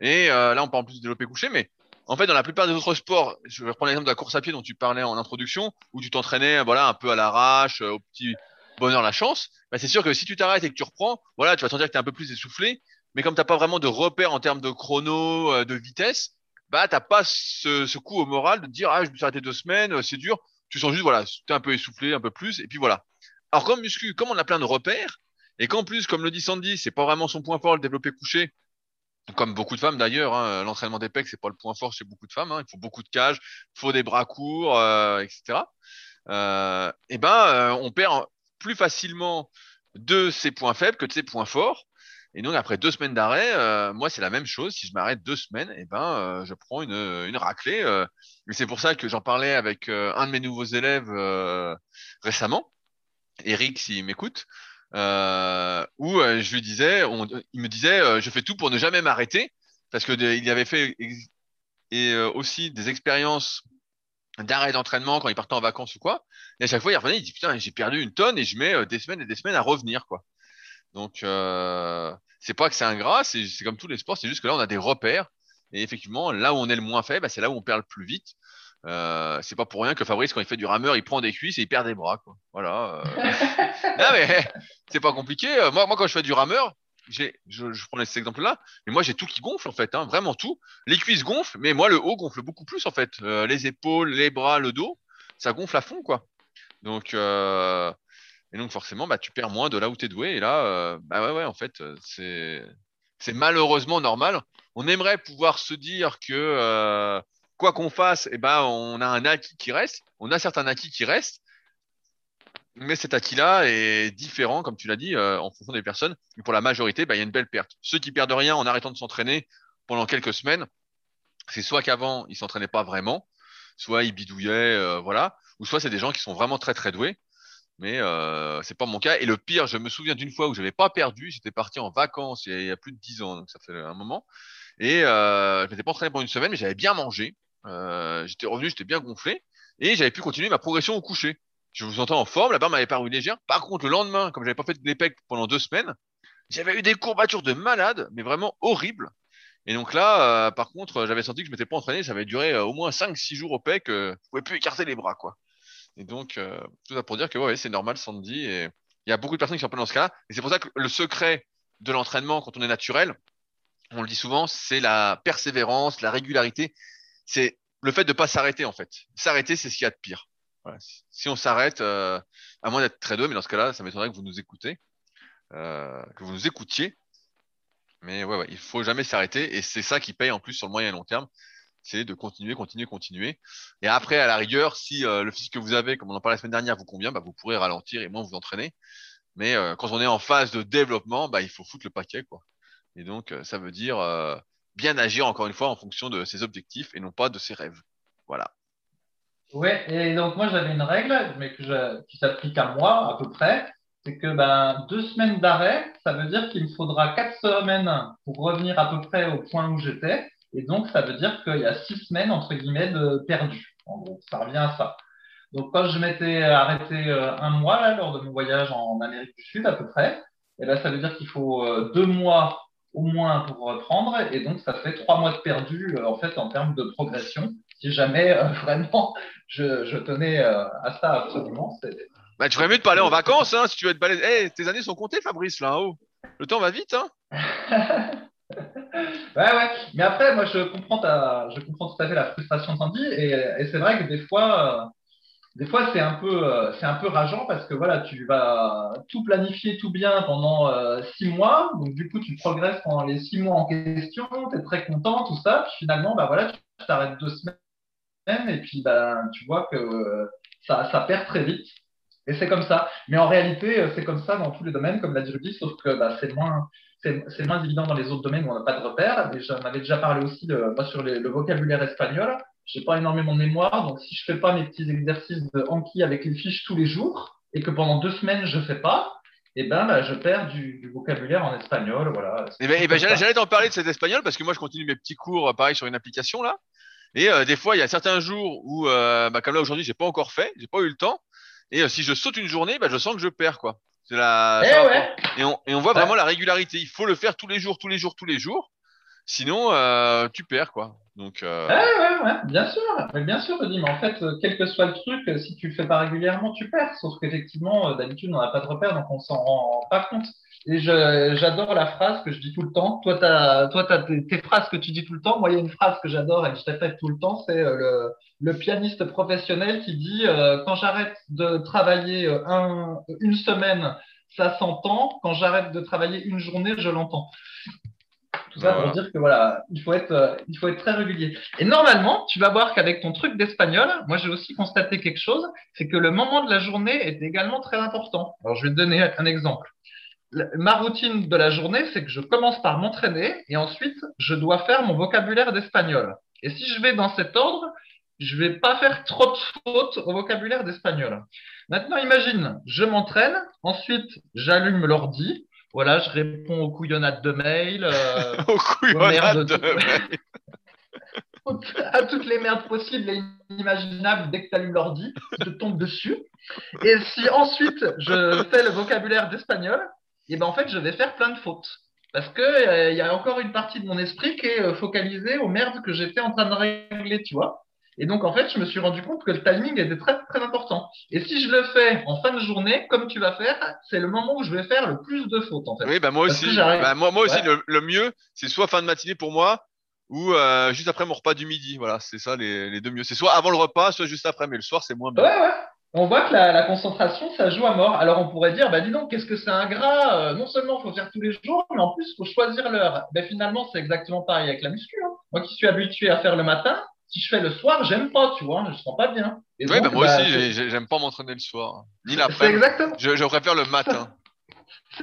Et euh, là, on parle plus de développer couché, mais en fait, dans la plupart des autres sports, je vais reprendre l'exemple de la course à pied dont tu parlais en introduction, où tu t'entraînais, voilà, un peu à l'arrache, euh, au petit bonheur, la chance. Bah, c'est sûr que si tu t'arrêtes et que tu reprends, voilà, tu vas sentir que tu es un peu plus essoufflé. Mais comme t'as pas vraiment de repères en termes de chrono, euh, de vitesse, bah t'as pas ce, ce, coup au moral de dire ah je me suis arrêté deux semaines, euh, c'est dur. Tu sens juste voilà, es un peu essoufflé, un peu plus, et puis voilà. Alors comme muscu, comme on a plein de repères, et qu'en plus, comme le dit Sandy, c'est pas vraiment son point fort le développé couché, comme beaucoup de femmes d'ailleurs, hein, l'entraînement des pecs, c'est pas le point fort chez beaucoup de femmes. Hein, il faut beaucoup de cage, il faut des bras courts, euh, etc. Euh, et ben, euh, on perd plus facilement de ses points faibles que de ses points forts. Et donc après deux semaines d'arrêt, euh, moi c'est la même chose. Si je m'arrête deux semaines, et ben je prends une, une raclée. et c'est pour ça que j'en parlais avec un de mes nouveaux élèves récemment, Eric, s'il m'écoute euh, où euh, je lui disais, il me disait, euh, je fais tout pour ne jamais m'arrêter, parce que il avait fait et aussi des expériences d'arrêt d'entraînement quand il partait en vacances ou quoi. Et à chaque fois, il revenait, il dit putain, j'ai perdu une tonne et je mets des semaines et des semaines à revenir quoi. Donc c'est pas que c'est ingrat, c'est comme tous les sports, c'est juste que là on a des repères et effectivement là où on est le moins faible, bah, c'est là où on perd le plus vite. Euh, c'est pas pour rien que Fabrice, quand il fait du rameur, il prend des cuisses et il perd des bras. Quoi. Voilà. Euh... [laughs] non, mais [laughs] c'est pas compliqué. Euh, moi, moi, quand je fais du rameur, j'ai, je, je prends cet exemple-là, mais moi, j'ai tout qui gonfle, en fait. Hein, vraiment tout. Les cuisses gonflent, mais moi, le haut gonfle beaucoup plus, en fait. Euh, les épaules, les bras, le dos, ça gonfle à fond, quoi. Donc, euh... et donc, forcément, bah, tu perds moins de là où tu es doué. Et là, bah ouais, ouais, en fait, c'est, c'est malheureusement normal. On aimerait pouvoir se dire que quoi qu'on fasse, eh ben, on a un acquis qui reste. On a certains acquis qui restent. Mais cet acquis-là est différent, comme tu l'as dit, euh, en fonction des personnes. Pour la majorité, ben, il y a une belle perte. Ceux qui perdent rien en arrêtant de s'entraîner pendant quelques semaines, c'est soit qu'avant, ils s'entraînaient pas vraiment, soit ils bidouillaient, euh, voilà, ou soit c'est des gens qui sont vraiment très très doués. Mais euh, c'est pas mon cas. Et le pire, je me souviens d'une fois où je n'avais pas perdu. J'étais parti en vacances il y, a, plus de dix ans, donc ça fait un moment. Et euh, je m'étais pas entraîné pendant une semaine, mais j'avais bien mangé. Euh, j'étais revenu, j'étais bien gonflé et j'avais pu continuer ma progression au coucher. je vous entends en forme, la barre m'avait paru légère. Par contre, le lendemain, comme j'avais pas fait de l'épec pendant deux semaines, j'avais eu des courbatures de malade, mais vraiment horribles. Et donc là, euh, par contre, j'avais senti que je m'étais pas entraîné, ça avait duré euh, au moins 5-6 jours au pec, je pouvais plus écarter les bras, quoi. Et donc, tout ça pour dire que ouais, c'est normal, Sandy, et il y a beaucoup de personnes qui sont peu dans ce cas. Et c'est pour ça que le secret de l'entraînement, quand on est naturel, on le dit souvent, c'est la persévérance, la régularité. C'est le fait de pas s'arrêter, en fait. S'arrêter, c'est ce qu'il y a de pire. Voilà. Si on s'arrête, euh, à moins d'être très doué, mais dans ce cas-là, ça m'étonnerait que vous nous écoutez, euh, que vous nous écoutiez. Mais ouais, ouais, il faut jamais s'arrêter, et c'est ça qui paye en plus sur le moyen et long terme, c'est de continuer, continuer, continuer. Et après, à la rigueur, si euh, le physique que vous avez, comme on en parlait la semaine dernière, vous convient, bah, vous pourrez ralentir et moins vous entraîner. Mais euh, quand on est en phase de développement, bah, il faut foutre le paquet, quoi. Et donc, ça veut dire bien agir encore une fois en fonction de ses objectifs et non pas de ses rêves. Voilà. Ouais, et donc moi j'avais une règle, mais que je- qui s'applique à moi à peu près, c'est que ben, deux semaines d'arrêt, ça veut dire qu'il me faudra quatre semaines pour revenir à peu près au point où j'étais, et donc ça veut dire qu'il y a six semaines entre guillemets de perdu. En gros, ça revient à ça. Donc quand je m'étais arrêté euh, un mois là, lors de mon voyage en Amérique du Sud à peu près, et ben, ça veut dire qu'il faut euh, deux mois au moins pour reprendre, et donc ça fait trois mois de perdu euh, en fait en termes de progression. Si jamais euh, [laughs] vraiment je, je tenais euh, à ça absolument. Bah, tu ferais mieux de pas aller en vacances, hein, si tu veux être balèze. Eh, tes années sont comptées, Fabrice, là, haut. Le temps va vite, hein. [laughs] Ouais, ouais. Mais après, moi, je comprends ta, je comprends tout à fait la frustration de Sandy, et, et c'est vrai que des fois, des fois, c'est un peu, euh, c'est un peu rageant parce que voilà, tu vas tout planifier tout bien pendant euh, six mois, donc du coup, tu progresses pendant les six mois en question, tu es très content, tout ça, puis finalement, bah voilà, tu t'arrêtes deux semaines, et puis bah, tu vois que euh, ça, ça perd très vite. Et c'est comme ça. Mais en réalité, euh, c'est comme ça dans tous les domaines, comme l'a dit sauf que bah, c'est moins, c'est moins évident dans les autres domaines où on n'a pas de repères. J'en avais déjà parlé aussi moi, sur les- le vocabulaire espagnol. J'ai pas énormément de mémoire, donc si je fais pas mes petits exercices de Anki avec les fiches tous les jours et que pendant deux semaines je fais pas, eh ben bah, je perds du, du vocabulaire en espagnol. Voilà. Eh ben, eh ben, j'allais t'en parler de cet espagnol parce que moi, je continue mes petits cours, euh, pareil, sur une application, là. Et euh, des fois, il y a certains jours où, euh, bah, comme là, aujourd'hui, j'ai pas encore fait, j'ai pas eu le temps. Et euh, si je saute une journée, bah, je sens que je perds, quoi. La, Eh ouais. Et on, et on voit Ouais. vraiment la régularité. Il faut le faire tous les jours, tous les jours, tous les jours. Sinon, euh, tu perds, quoi. Donc, euh, ouais, bien sûr, bien sûr, Rudy, mais en fait, euh, quel que soit le truc, si tu le fais pas régulièrement, tu perds. Sauf qu'effectivement, d'habitude, on n'a pas de repère, donc on s'en rend pas compte. Et j'adore la phrase que je dis tout le temps. Toi, toi, t'as tes, phrases que tu dis tout le temps. Moi, il y a une phrase que j'adore et que je répète tout le temps, c'est le, pianiste professionnel qui dit quand j'arrête de travailler un, une semaine, ça s'entend. Quand j'arrête de travailler une journée, je l'entends. Tout ça Voilà. pour dire que voilà, il faut être, euh, il faut être très régulier. Et normalement, tu vas voir qu'avec ton truc d'espagnol, moi j'ai aussi constaté quelque chose, c'est que le moment de la journée est également très important. Alors je vais te donner un exemple. Ma routine de la journée, c'est que je commence par m'entraîner et ensuite je dois faire mon vocabulaire d'espagnol. Et si je vais dans cet ordre, je vais pas faire trop de fautes au vocabulaire d'espagnol. Maintenant, imagine, je m'entraîne, ensuite j'allume l'ordi, voilà, je réponds aux couillonnades de mail. euh, [laughs] au couillonnade merde. de mail. [laughs] [laughs] à toutes les merdes possibles et inimaginables dès que tu allumes l'ordi, te tombe dessus. Et si ensuite je fais le vocabulaire d'espagnol, et ben en fait je vais faire plein de fautes. Parce que euh, il y a encore une partie de mon esprit qui est euh, focalisée aux merdes que j'étais en train de régler, tu vois. Et donc en fait, je me suis rendu compte que le timing était très très important. Et si je le fais en fin de journée, comme tu vas faire, c'est le moment où je vais faire le plus de fautes en fait. Oui, bah moi Parce aussi. Bah, moi, moi aussi, Ouais. le, le mieux, c'est soit fin de matinée pour moi, ou euh, juste après mon repas du midi. Voilà, c'est ça les, les deux mieux. C'est soit avant le repas, soit juste après, mais le soir, c'est moins bien. Ouais, ouais. On voit que la, la concentration, ça joue à mort. Alors on pourrait dire, bah dis donc, qu'est-ce que c'est ingrat euh, Non seulement il faut faire tous les jours, mais en plus il faut choisir l'heure. Ben finalement, c'est exactement pareil avec la muscu. hein. Moi qui suis habitué à faire le matin, si je fais le soir, j'aime pas, tu vois, je sens pas bien. Et Ouais, donc, bah, moi bah, aussi, j'aime pas m'entraîner le soir, ni C'est l'après. exactement. Je, je préfère le matin. [laughs]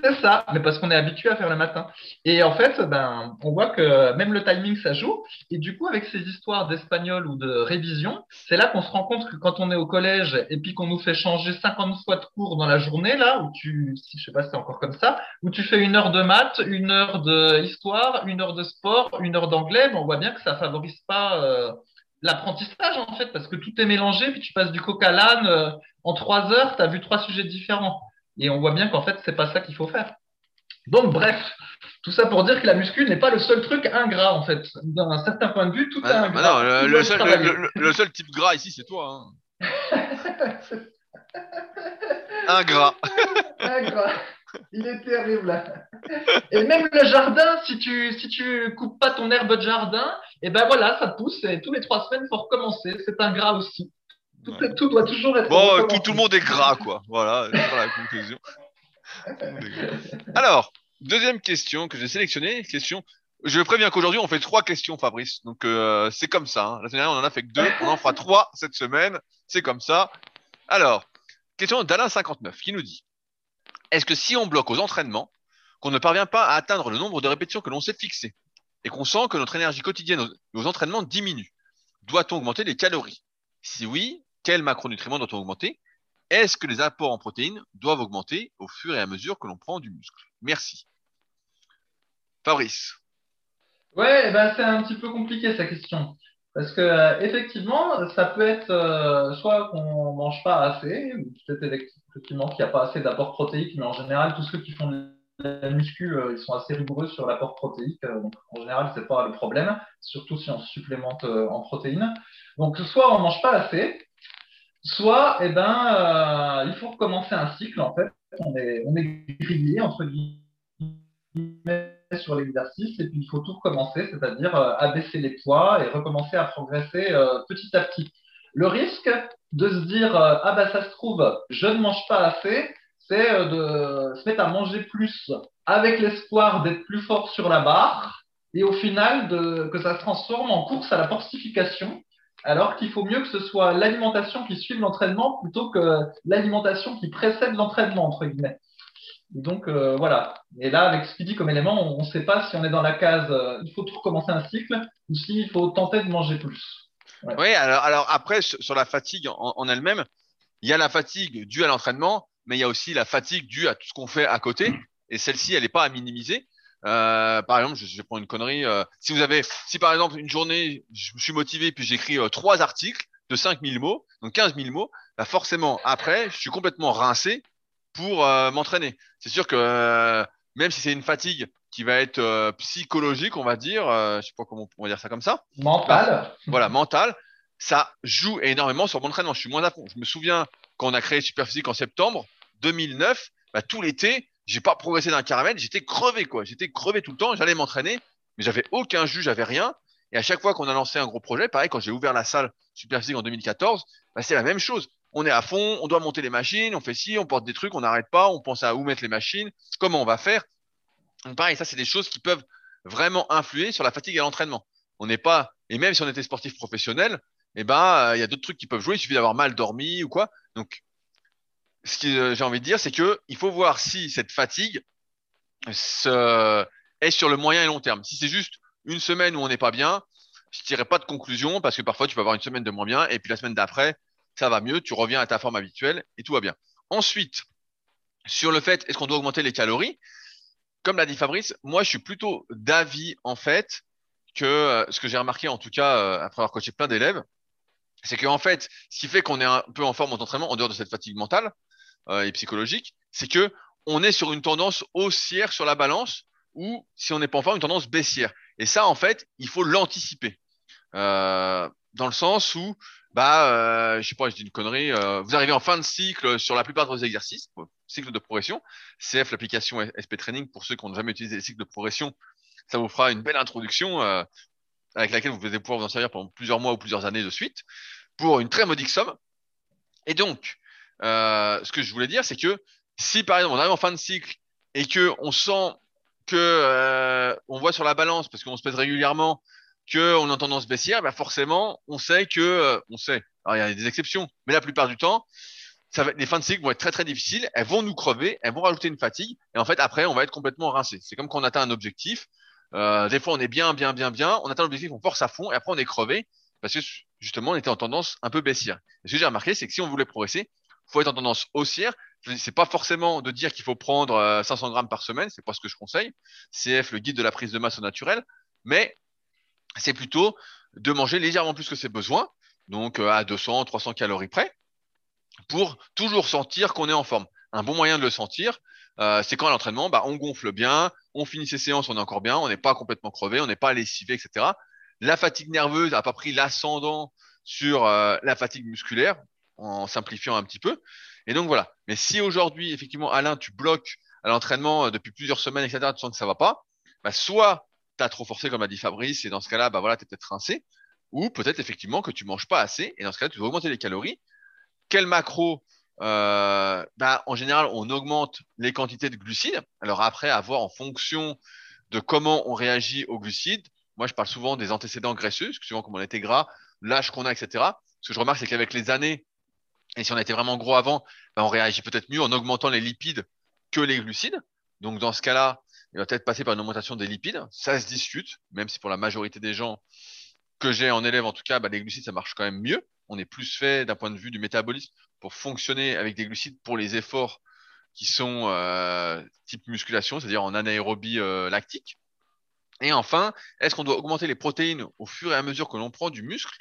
C'est ça, mais parce qu'on est habitué à faire le matin. Et en fait, ben, on voit que même le timing, ça joue. Et du coup, avec ces histoires d'espagnol ou de révision, c'est là qu'on se rend compte que quand on est au collège et puis qu'on nous fait changer 50 fois de cours dans la journée, là, où tu, si je sais pas si c'est encore comme ça, où tu fais une heure de maths, une heure de histoire, une heure de sport, une heure d'anglais, ben, on voit bien que ça favorise pas, euh, l'apprentissage en fait, parce que tout est mélangé, puis tu passes du coq à l'âne euh, en trois heures, tu as vu trois sujets différents. Et on voit bien qu'en fait, c'est pas ça qu'il faut faire. Donc, bref, tout ça pour dire que la muscu n'est pas le seul truc ingrat en fait. D'un certain point de vue, tout est ingrat. non, le, seul, type gras ici, c'est toi. Hein. [laughs] ingrat. ingrat. Il est terrible. Et même le jardin, si tu si tu coupes pas ton herbe de jardin, et eh ben voilà, ça pousse et tous les trois semaines, il faut recommencer. C'est un gras aussi. Tout, doit toujours être. Bon, tout, tout, le monde est gras, quoi. Voilà, la conclusion. Alors, deuxième question que j'ai sélectionnée, question. Je préviens qu'aujourd'hui on fait trois questions, Fabrice. Donc euh, c'est comme ça. Hein. La semaine dernière on en a fait que deux, on en fera trois cette semaine. C'est comme ça. Alors, question d'Alain 59 qui nous dit est-ce que si on bloque aux entraînements, qu'on ne parvient pas à atteindre le nombre de répétitions que l'on s'est fixé, et qu'on sent que notre énergie quotidienne aux entraînements diminue, doit-on augmenter les calories? Si oui, quels macronutriments doit-on augmenter? Est-ce que les apports en protéines doivent augmenter au fur et à mesure que l'on prend du muscle? Merci. Fabrice. Ouais, eh ben c'est un petit peu compliqué sa question. Parce que euh, effectivement, ça peut être euh, soit qu'on mange pas assez, peut-être effectivement qu'il n'y a pas assez d'apport protéique, mais en général, tous ceux qui font de la muscu, euh, ils sont assez rigoureux sur l'apport protéique. donc en général, c'est pas le problème, surtout si on supplémente en protéines. Donc soit on mange pas assez, soit eh ben il faut recommencer un cycle en fait. On est on est grillé entre guillemets sur l'exercice et puis il faut tout recommencer, c'est-à-dire euh, abaisser les poids et recommencer à progresser euh, petit à petit. Le risque de se dire euh, ah bah ça se trouve je ne mange pas assez, c'est de se mettre à manger plus avec l'espoir d'être plus fort sur la barre et au final que ça se transforme en course à la portification alors qu'il faut mieux que ce soit l'alimentation qui suive l'entraînement plutôt que l'alimentation qui précède l'entraînement entre guillemets. Donc euh, voilà. Et là, avec dit comme élément, on ne sait pas si on est dans la case euh, il faut tout recommencer un cycle ou s'il faut tenter de manger plus. Oui, alors, après, sur la fatigue en, elle-même, il y a la fatigue due à l'entraînement, mais il y a aussi la fatigue due à tout ce qu'on fait à côté. Et celle-ci, elle n'est pas à minimiser. Euh, par exemple, je, je prends une connerie. si vous avez, si par exemple une journée, je suis motivé puis j'écris trois articles de 5000 mots, donc 15 000 mots, bah forcément après, je suis complètement rincé pour euh, m'entraîner. C'est sûr que euh, même si c'est une fatigue qui va être euh, psychologique, on va dire, je sais pas comment on va dire ça comme ça. Mental. Bah, voilà, mental. Ça joue énormément sur mon entraînement. Je suis moins à fond. Je me souviens quand on a créé Superphysique en septembre 2009, bah, tout l'été, j'ai pas progressé d'un caramel. J'étais crevé, quoi. J'étais crevé tout le temps. J'allais m'entraîner, mais j'avais aucun jus, j'avais rien. Et à chaque fois qu'on a lancé un gros projet, pareil, quand j'ai ouvert la salle Superphysique en 2014, bah, c'est la même chose on est à fond, on doit monter les machines, on fait ci, on porte des trucs, on n'arrête pas, on pense à où mettre les machines, comment on va faire. Donc pareil, ça c'est des choses qui peuvent vraiment influer sur la fatigue et l'entraînement. On n'est pas, et même si on était sportif professionnel, eh ben il y a d'autres trucs qui peuvent jouer. Il suffit d'avoir mal dormi ou quoi. Donc ce que j'ai envie de dire, c'est que il faut voir si cette fatigue est sur le moyen et long terme. Si c'est juste une semaine où on n'est pas bien, je tirerai pas de conclusion parce que parfois tu peux avoir une semaine de moins bien et puis la semaine d'après ça va mieux, tu reviens à ta forme habituelle et tout va bien. Ensuite, sur le fait, est-ce qu'on doit augmenter les calories? Comme l'a dit Fabrice, moi, je suis plutôt d'avis, en fait, que euh, ce que j'ai remarqué, en tout cas, euh, après avoir coaché plein d'élèves, c'est qu'en fait, ce qui fait qu'on est un peu en forme en entraînement, en dehors de cette fatigue mentale euh, et psychologique, c'est que on est sur une tendance haussière sur la balance ou, si on n'est pas en forme, une tendance baissière. Et ça, en fait, il faut l'anticiper. dans le sens où bah, euh, je sais pas, je dis une connerie. Euh, vous arrivez en fin de cycle sur la plupart de vos exercices, cycle de progression. CF, l'application SP Training, pour ceux qui n'ont jamais utilisé les cycles de progression, ça vous fera une belle introduction euh, avec laquelle vous allez pouvoir vous en servir pendant plusieurs mois ou plusieurs années de suite pour une très modique somme. Et donc, euh, ce que je voulais dire, c'est que si par exemple on arrive en fin de cycle et que on sent que euh, on voit sur la balance parce qu'on se pèse régulièrement qu'on a tendance baissière, bah forcément, on sait que, euh, on sait, alors il y a des exceptions, mais la plupart du temps, ça va, les fins de cycle vont être très très difficiles, elles vont nous crever, elles vont rajouter une fatigue, et en fait après on va être complètement rincé. C'est comme quand on atteint un objectif. Euh, des fois on est bien, bien, bien, bien, on atteint l'objectif, on force à fond, et après on est crevé parce que justement on était en tendance un peu baissière. Ce que j'ai remarqué, c'est que si on voulait progresser, faut être en tendance haussière. C'est pas forcément de dire qu'il faut prendre 500 euh, grammes par semaine, c'est pas ce que je conseille. CF, le guide de la prise de masse au naturel, mais c'est plutôt de manger légèrement plus que ses besoins, donc euh, à 200, 300 calories près, pour toujours sentir qu'on est en forme. Un bon moyen de le sentir, euh, c'est quand à l'entraînement, bah, on gonfle bien, on finit ses séances, on est encore bien, on n'est pas complètement crevé, on n'est pas lessivé, etc. La fatigue nerveuse n'a pas pris l'ascendant sur euh, la fatigue musculaire, en simplifiant un petit peu. Et donc voilà. Mais si aujourd'hui, effectivement, Alain, tu bloques à l'entraînement depuis plusieurs semaines, etc., tu sens que ça va pas, bah, soit trop forcé, comme a dit Fabrice, et dans ce cas-là, bah voilà, tu es peut-être rincé, ou peut-être effectivement que tu manges pas assez, et dans ce cas-là, tu dois augmenter les calories. Quel macro euh, bah, En général, on augmente les quantités de glucides. Alors après, à voir en fonction de comment on réagit aux glucides. Moi, je parle souvent des antécédents graisseux, suivant comment on était gras, l'âge qu'on a, etc. Ce que je remarque, c'est qu'avec les années, et si on était vraiment gros avant, bah, on réagit peut-être mieux en augmentant les lipides que les glucides. Donc dans ce cas-là, il va peut-être passer par une augmentation des lipides. Ça se discute, même si pour la majorité des gens que j'ai en élève, en tout cas, bah, les glucides, ça marche quand même mieux. On est plus fait d'un point de vue du métabolisme pour fonctionner avec des glucides pour les efforts qui sont euh, type musculation, c'est-à-dire en anaérobie euh, lactique. Et enfin, est-ce qu'on doit augmenter les protéines au fur et à mesure que l'on prend du muscle?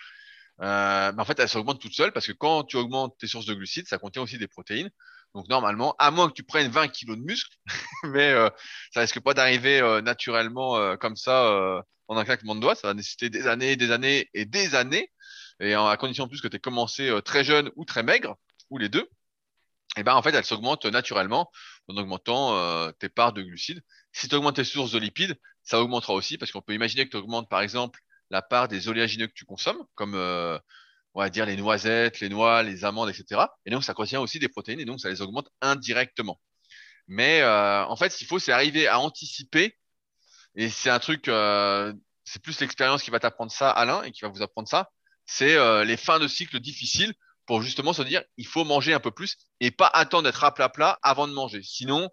Euh, En fait, elles s'augmentent toutes seules parce que quand tu augmentes tes sources de glucides, ça contient aussi des protéines. Donc normalement, à moins que tu prennes 20 kilos de muscle, [laughs] mais euh, ça risque pas d'arriver euh, naturellement euh, comme ça euh, en un claquement de doigts. Ça va nécessiter des années, des années et des années. Et à condition en plus que tu aies commencé très jeune ou très maigre, ou les deux, et ben en fait, elle s'augmente naturellement en augmentant tes parts de glucides. Si tu augmentes tes sources de lipides, ça augmentera aussi parce qu'on peut imaginer que tu augmentes par exemple la part des oléagineux que tu consommes, comme on va dire les noisettes, les noix, les amandes, etc. Et donc ça contient aussi des protéines et donc ça les augmente indirectement. Mais euh, en fait, ce qu'il faut, c'est arriver à anticiper. Et c'est un truc, euh, c'est plus l'expérience qui va t'apprendre ça, Alain, et qui va vous apprendre ça. C'est euh, les fins de cycle difficiles pour justement se dire, il faut manger un peu plus et pas attendre d'être à plat plat avant de manger. Sinon,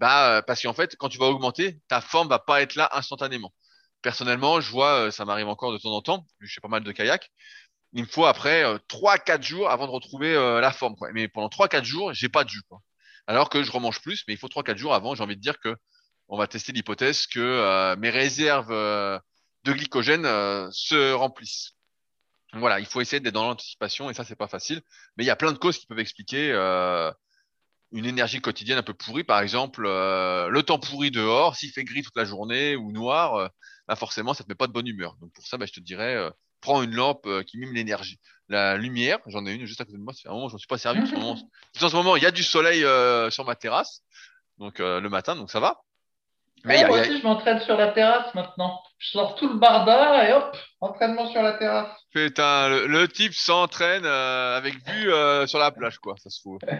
bah, parce qu'en fait, quand tu vas augmenter, ta forme va pas être là instantanément. Personnellement, je vois, ça m'arrive encore de temps en temps, je fais pas mal de kayak. Il me faut après euh, trois, quatre jours avant de retrouver euh, la forme. Quoi. Mais pendant trois, quatre jours, j'ai pas de jus. Quoi. Alors que je remange plus, mais il faut trois, quatre jours avant. J'ai envie de dire que on va tester l'hypothèse que euh, mes réserves euh, de glycogène se remplissent. Voilà, il faut essayer d'être dans l'anticipation et ça, c'est pas facile. Mais il y a plein de causes qui peuvent expliquer une énergie quotidienne un peu pourrie. Par exemple, le temps pourri dehors, s'il fait gris toute la journée ou noir, bah forcément, ça te met pas de bonne humeur. Donc pour ça, bah, je te dirais, prends une lampe euh, qui mime l'énergie. La lumière, j'en ai une juste à côté de moi. Fait un moment, je m'en suis pas servi. En ce moment, en ce moment, il y a du soleil euh, sur ma terrasse, donc euh, le matin, donc ça va. Mais Eh, a- moi a- aussi, je m'entraîne sur la terrasse maintenant. Je sors tout le barda et hop, entraînement sur la terrasse. Putain, le, le type s'entraîne euh, avec vue euh, sur la plage, quoi. Ça se fout. [laughs]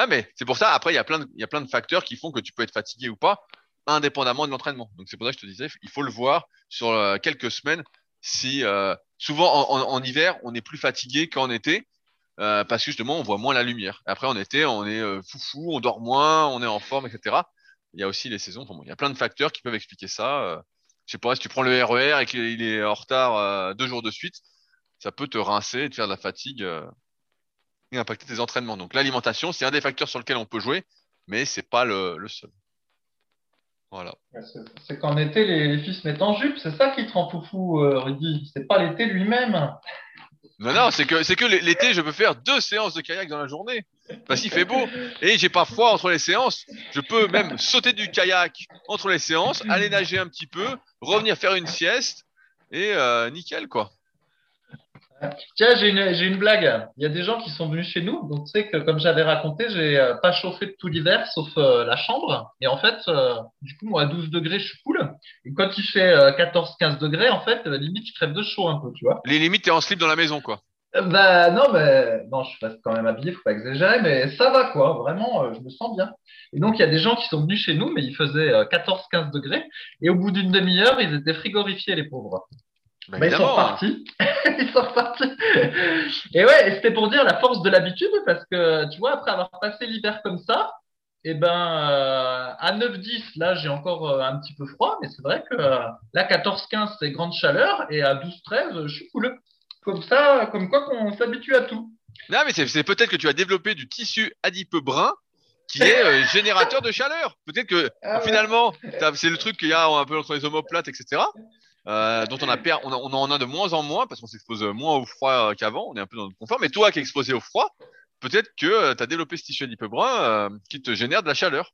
Ah, mais c'est pour ça, après, il y a plein de, il y a plein de facteurs qui font que tu peux être fatigué ou pas, indépendamment de l'entraînement. Donc, c'est pour ça que je te disais, il faut le voir sur euh, quelques semaines. Si euh, souvent en, hiver, on est plus fatigué qu'en été, euh, parce que justement, on voit moins la lumière. Après, en été, on est euh, foufou, on dort moins, on est en forme, etc. Il y a aussi les saisons. Il y a plein de facteurs qui peuvent expliquer ça. Euh, je sais pas, si tu prends le RER et qu'il est en retard deux jours de suite, ça peut te rincer et te faire de la fatigue et impacter tes entraînements. Donc l'alimentation, c'est un des facteurs sur lequel on peut jouer, mais c'est pas le seul. Voilà. C'est qu'en été, les, filles se mettent en jupe. C'est ça qui te rend foufou, euh, Rudy. C'est pas l'été lui-même. Non, non, c'est que c'est que l'été, je peux faire deux séances de kayak dans la journée parce qu'il fait beau et j'ai pas froid entre les séances. Je peux même sauter du kayak entre les séances, aller nager un petit peu, revenir faire une sieste et euh, nickel quoi. Tiens, j'ai une, j'ai une blague. Il y a des gens qui sont venus chez nous. Donc, tu sais que, comme j'avais raconté, j'ai euh, pas chauffé de tout l'hiver, sauf euh, la chambre. Et en fait, euh, du coup, moi, à 12 degrés, je suis cool. Et quand il fait euh, 14-15 degrés, en fait, limite, je crève de chaud un peu, tu vois. Les limites, t'es en slip dans la maison quoi. Bah, non, mais, non, je reste quand même habillé, faut pas exagérer, mais ça va, quoi. Vraiment, je me sens bien. Et donc, il y a des gens qui sont venus chez nous, mais il faisait euh, 14-15 degrés. Et au bout d'une demi-heure, ils étaient frigorifiés, les pauvres. Bah, Bah, ils sont repartis. [laughs] ils sont repartis. Et ouais, c'était pour dire la force de l'habitude, parce que tu vois, après avoir passé l'hiver comme ça, et ben euh, à 9-10, là j'ai encore euh, un petit peu froid, mais c'est vrai que euh, là 14-15 c'est grande chaleur, et à 12-13 je suis cool. Comme ça, comme quoi qu'on s'habitue à tout. Non, mais c'est peut-être que tu as développé du tissu adipeux brun qui est euh, [laughs] générateur de chaleur. Peut-être que Ah ouais. finalement, c'est le truc qu'il y a un peu entre les omoplates, etc. dont on, a per... on, en a de moins en moins parce qu'on s'expose moins au froid qu'avant. On est un peu dans le confort. Mais toi qui es exposé au froid, peut-être que tu as développé ce tissu adipeux qui te génère de la chaleur.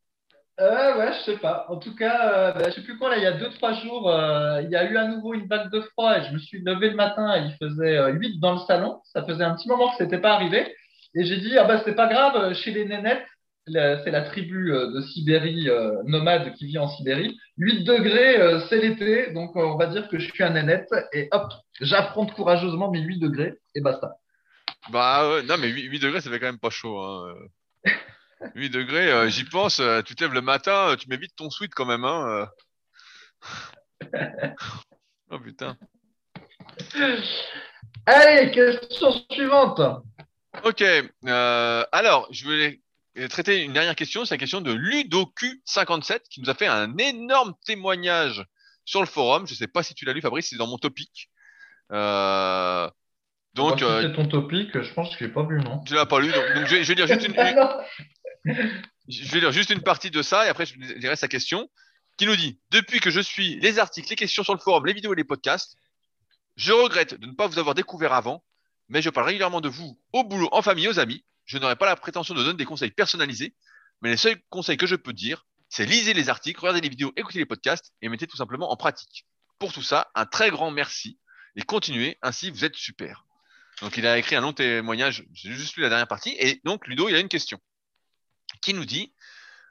Euh, ouais, je sais pas. En tout cas, euh, bah, je sais plus quoi, là, il y a deux, trois jours, euh, il y a eu à nouveau une vague de froid et je me suis levé le matin et il faisait 8 dans le salon. Ça faisait un petit moment que c'était pas arrivé. Et j'ai dit, ah bah, c'est pas grave, chez les nénettes, c'est la tribu de Sibérie nomade qui vit en Sibérie. 8 degrés, c'est l'été, donc on va dire que je suis un nénette et hop, j'affronte courageusement mes 8 degrés et basta. Bah ouais, non, mais 8, degrés, ça fait quand même pas chaud. Hein. [laughs] 8 degrés, euh, j'y pense, euh, tu te lèves le matin, euh, tu mets vite ton sweat quand même. Hein, [laughs] oh putain. Allez, question suivante. Ok, alors je voulais traiter une dernière question, c'est la question de LudoQ57 qui nous a fait un énorme témoignage sur le forum. Je ne sais pas si tu l'as lu, Fabrice, c'est dans mon topic. donc, c'est ton topic, je pense que je l'ai pas vu, non Tu l'as pas lu, donc, je, vais, dire juste une, [laughs] je vais lire juste une partie de ça et après je dirai sa question qui nous dit Depuis que je suis les articles, les questions sur le forum, les vidéos et les podcasts, je regrette de ne pas vous avoir découvert avant, mais je parle régulièrement de vous au boulot, en famille, aux amis. Je n'aurai pas la prétention de donner des conseils personnalisés, mais les seuls conseils que je peux dire, c'est lisez les articles, regardez les vidéos, écoutez les podcasts et mettez tout simplement en pratique. Pour tout ça, un très grand merci et continuez, ainsi vous êtes super. Donc il a écrit un long témoignage, j'ai juste lu la dernière partie, et donc Ludo, il a une question qui nous dit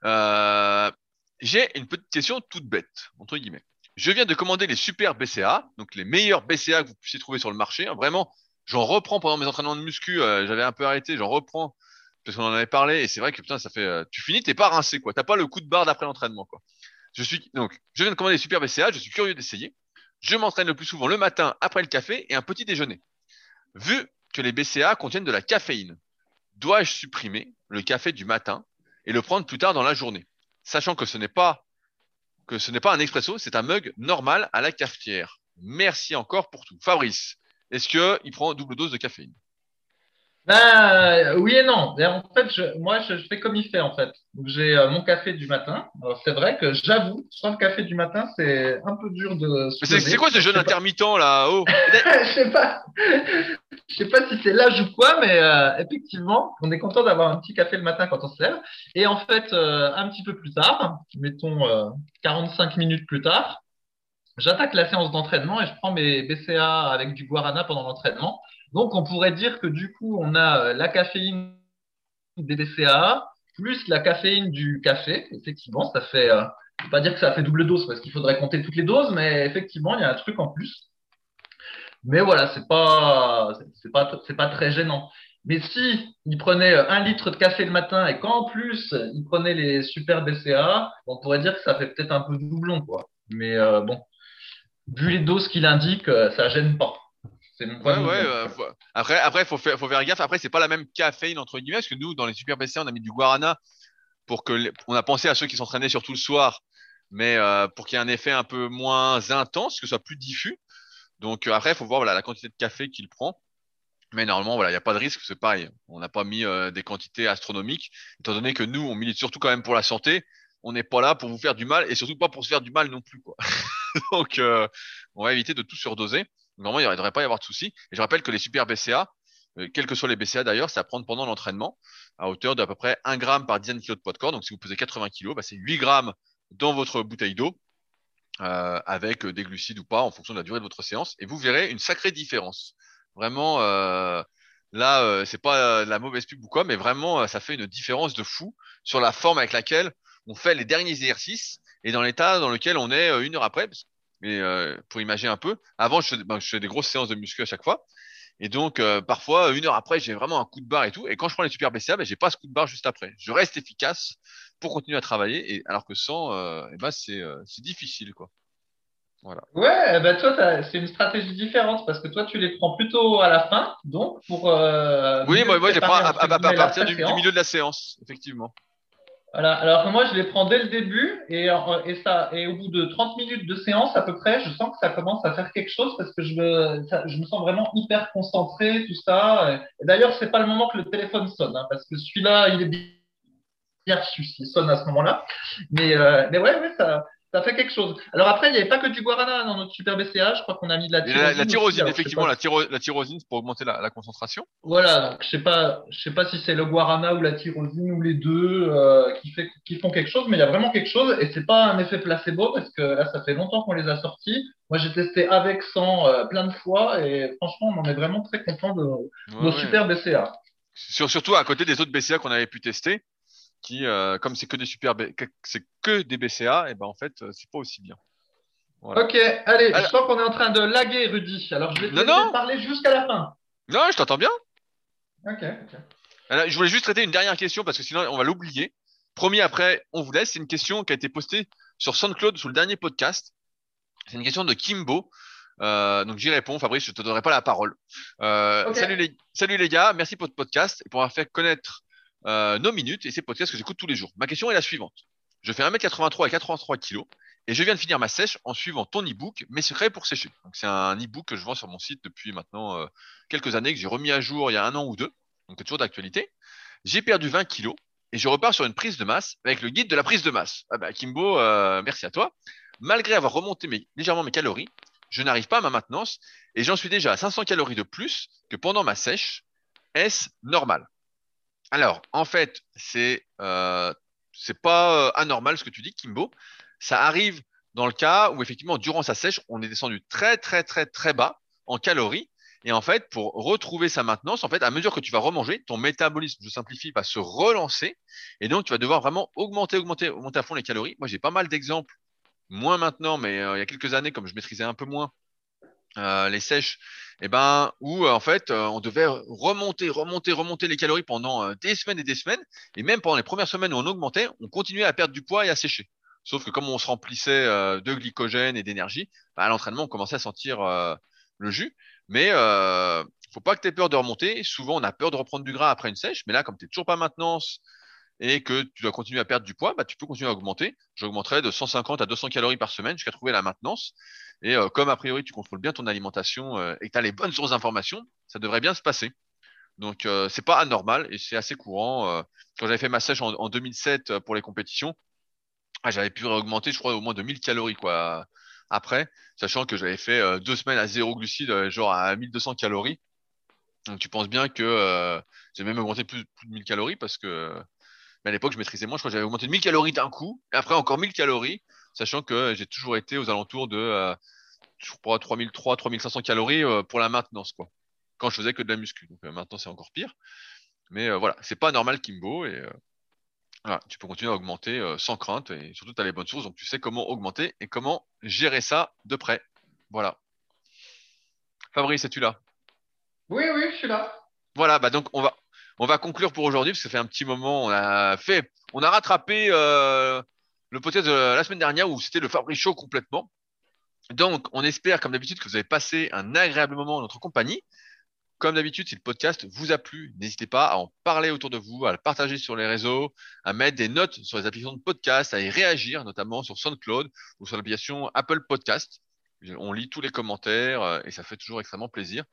euh, J'ai une petite question toute bête, entre guillemets. Je viens de commander les super BCA, donc les meilleurs BCA que vous puissiez trouver sur le marché. Vraiment, j'en reprends pendant mes entraînements de muscu. Euh, j'avais un peu arrêté, j'en reprends parce qu'on en avait parlé. Et c'est vrai que putain, ça fait. Euh, tu finis, t'es pas rincé, quoi. T'as pas le coup de barre d'après l'entraînement, quoi. Je suis donc, je viens de commander les super BCA. Je suis curieux d'essayer. Je m'entraîne le plus souvent le matin après le café et un petit déjeuner. Vu que les BCA contiennent de la caféine, dois-je supprimer le café du matin et le prendre plus tard dans la journée, sachant que ce n'est pas que ce n'est pas un expresso, c'est un mug normal à la cafetière. Merci encore pour tout. Fabrice, est-ce qu'il prend double dose de caféine? Bah, oui et non. En fait, je, moi, je, fais comme il fait, en fait. Donc, j'ai euh, mon café du matin. Alors, c'est vrai que j'avoue, sans le café du matin, c'est un peu dur de. C'est quoi ce jeûne intermittent, là oh? [laughs] Je sais pas. Je sais pas si c'est l'âge ou quoi, mais euh, effectivement, on est content d'avoir un petit café le matin quand on se lève. Et en fait, euh, un petit peu plus tard, mettons 45 minutes plus tard, j'attaque la séance d'entraînement et je prends mes BCA avec du guarana pendant l'entraînement. Donc, on pourrait dire que du coup, on a euh, la caféine des BCAA plus la caféine du café. Effectivement, ça fait, euh, je ne pas dire que ça fait double dose parce qu'il faudrait compter toutes les doses, mais effectivement, il y a un truc en plus. Mais voilà, c'est pas, c'est pas, c'est pas très gênant. Mais si il prenait euh, un litre de café le matin et qu'en plus il prenait les super BCA, on pourrait dire que ça fait peut-être un peu doublon, quoi. Mais bon, vu les doses qu'il indique, ça gêne pas. Ouais, ouais, euh, après, après, faut faire, faut faire gaffe. Après, c'est pas la même caféine entre guillemets, parce que nous, dans les super BC, on a mis du guarana pour que, on a pensé à ceux qui s'entraînaient surtout le soir, mais euh, pour qu'il y ait un effet un peu moins intense, que ce soit plus diffus. Donc euh, après, il faut voir voilà la quantité de café qu'il prend. Mais normalement, voilà, il n'y a pas de risque, c'est pareil. On n'a pas mis des quantités astronomiques, étant donné que nous, on milite surtout quand même pour la santé. On n'est pas là pour vous faire du mal et surtout pas pour se faire du mal non plus, quoi. [laughs] [laughs] Donc, on va éviter de tout surdoser. Normalement, il ne devrait pas y avoir de souci. Et je rappelle que les super BCA, euh, quels que soient les BCA d'ailleurs, c'est à prendre pendant l'entraînement à hauteur d'à peu près 1 gramme par dizaine de kilos de poids de corps. Donc, si vous pesez 80 kilos, bah, c'est 8 grammes dans votre bouteille d'eau euh, avec des glucides ou pas en fonction de la durée de votre séance. Et vous verrez une sacrée différence. Vraiment, euh, là, euh, c'est pas la mauvaise pub ou quoi, mais vraiment, ça fait une différence de fou sur la forme avec laquelle on fait les derniers exercices et dans l'état dans lequel on est une heure après. Mais euh, pour imaginer un peu, avant, je faisais, ben, je des grosses séances de muscu à chaque fois. Et donc, euh, parfois, une heure après, j'ai vraiment un coup de barre et tout. Et quand je prends les super BCA, ben, j'ai pas ce coup de barre juste après. Je reste efficace pour continuer à travailler. Et alors que sans, euh, eh ben, c'est difficile, quoi. Voilà. Ouais, ben toi, c'est une stratégie différente parce que toi, tu les prends plutôt à la fin, donc pour. oui, moi, moi je les prends à, partir du, milieu de la séance, effectivement. Voilà. Alors que moi, je les prends dès le début et, et, ça, et au bout de 30 minutes de séance à peu près, je sens que ça commence à faire quelque chose parce que je me, je me sens vraiment hyper concentré, tout ça. Et d'ailleurs, c'est pas le moment que le téléphone sonne, hein, parce que celui-là, il est bien reçu s'il sonne à ce moment-là. Mais, euh, mais ouais, ouais, ça, ça fait quelque chose. Alors après, il n'y avait pas que du guarana dans notre super BCA. Je crois qu'on a mis de la tyrosine. La, tyrosine, effectivement, la, tyrosine, c'est pour augmenter la, concentration. Voilà, donc je sais pas, je sais pas si c'est le guarana ou la tyrosine ou les deux euh, qui, fait, qui font quelque chose, mais il y a vraiment quelque chose et c'est pas un effet placebo parce que là, ça fait longtemps qu'on les a sortis. Moi, j'ai testé avec, sans, euh, plein de fois et franchement, on en est vraiment très content de nos super BCA. surtout à côté des autres BCA qu'on avait pu tester qui, euh, comme c'est que des super, c'est que des BCA, et ben en fait, euh, c'est pas aussi bien. Ok, allez, je sens qu'on est en train de laguer, Rudy. Alors je vais te parler jusqu'à la fin. Non, je t'entends bien. Ok. ok. je voulais juste traiter une dernière question parce que sinon on va l'oublier. Premier après, on vous laisse. C'est une question qui a été postée sur SoundCloud sous le dernier podcast. C'est une question de Kimbo. Euh, donc j'y réponds, Fabrice, je te donnerai pas la parole. salut, les, salut les gars, merci pour votre podcast et pour avoir fait connaître euh, nos minutes et ces podcasts que j'écoute tous les jours. Ma question est la suivante. Je fais 1m83 et 83 kg et je viens de finir ma sèche en suivant ton e-book Mes secrets pour sécher. C'est un e-book que je vends sur mon site depuis maintenant euh, quelques années que j'ai remis à jour il y a un an ou deux. Donc toujours d'actualité. J'ai perdu 20 kg et je repars sur une prise de masse avec le guide de la prise de masse. Ah bah Kimbo, euh, merci à toi. Malgré avoir remonté légèrement mes calories, je n'arrive pas à ma maintenance et j'en suis déjà à 500 calories de plus que pendant ma sèche. Est-ce normal? Alors, en fait, c'est euh, pas euh, anormal ce que tu dis, Kimbo. Ça arrive dans le cas où effectivement, durant sa sèche, on est descendu très très très très bas en calories. Et en fait, pour retrouver sa maintenance, en fait, à mesure que tu vas remanger, ton métabolisme, je simplifie, va se relancer. Et donc, tu vas devoir vraiment augmenter, augmenter, augmenter à fond les calories. Moi, j'ai pas mal d'exemples, moins maintenant, mais euh, il y a quelques années, comme je maîtrisais un peu moins euh, les sèches, et eh ben où euh, en fait euh, on devait remonter, remonter, remonter les calories pendant des semaines et des semaines, et même pendant les premières semaines où on augmentait, on continuait à perdre du poids et à sécher. Sauf que comme on se remplissait de glycogène et d'énergie, bah, à l'entraînement on commençait à sentir le jus. Mais euh, faut pas que tu aies peur de remonter. Souvent on a peur de reprendre du gras après une sèche, mais là comme tu n'es toujours pas maintenance et que tu dois continuer à perdre du poids, bah, tu peux continuer à augmenter. J'augmenterai de 150 à 200 calories par semaine jusqu'à trouver la maintenance. Et euh, comme a priori tu contrôles bien ton alimentation euh, et que tu as les bonnes sources d'informations, ça devrait bien se passer. Donc euh, c'est pas anormal et c'est assez courant. Euh, quand j'avais fait ma sèche en, 2007 pour les compétitions, ah, j'avais pu augmenter, je crois, au moins de 1000 calories quoi. Après, sachant que j'avais fait deux semaines à zéro glucides, genre à 1200 calories. Donc tu penses bien que j'ai même augmenté plus, plus, de 1000 calories parce que mais à l'époque je maîtrisais moins. Je crois que j'avais augmenté de 1000 calories d'un coup et après encore 1000 calories sachant que j'ai toujours été aux alentours de, euh, je crois, 3003, 3500 calories euh, pour la maintenance, quoi. Quand je faisais que de la muscu. Donc euh, maintenant, c'est encore pire. Mais voilà, c'est pas normal, Kimbo. Et voilà, tu peux continuer à augmenter sans crainte. Et surtout, tu as les bonnes sources. Donc tu sais comment augmenter et comment gérer ça de près. Voilà. Fabrice, es-tu là? Oui, oui, je suis là. Voilà, bah donc on va, on va conclure pour aujourd'hui parce que ça fait un petit moment. On a fait, rattrapé euh, le podcast de la semaine dernière où c'était le Fabrice Show complètement. Donc, on espère, comme d'habitude, que vous avez passé un agréable moment en notre compagnie. Comme d'habitude, si le podcast vous a plu, n'hésitez pas à en parler autour de vous, à le partager sur les réseaux, à mettre des notes sur les applications de podcast, à y réagir, notamment sur SoundCloud ou sur l'application Apple Podcast. On lit tous les commentaires euh, et ça fait toujours extrêmement plaisir.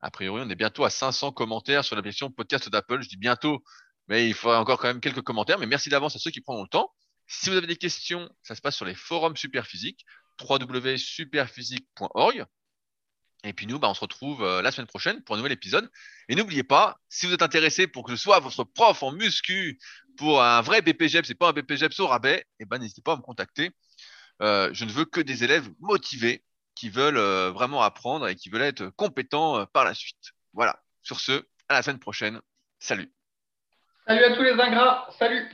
A priori, on est bientôt à 500 commentaires sur l'application podcast d'Apple. Je dis bientôt, mais il faudra encore quand même quelques commentaires. Mais merci d'avance à ceux qui prendront le temps. Si vous avez des questions, ça se passe sur les forums Superphysique, www.superphysique.org. Et puis nous, bah, on se retrouve euh, la semaine prochaine pour un nouvel épisode. Et n'oubliez pas, si vous êtes intéressé pour que je sois votre prof en muscu pour un vrai BPGEP, c'est pas un BPGEP au rabais, eh ben, n'hésitez pas à me contacter. Euh, je ne veux que des élèves motivés qui veulent euh, vraiment apprendre et qui veulent être compétents par la suite. Voilà. Sur ce, à la semaine prochaine. Salut. Salut à tous les ingrats. Salut.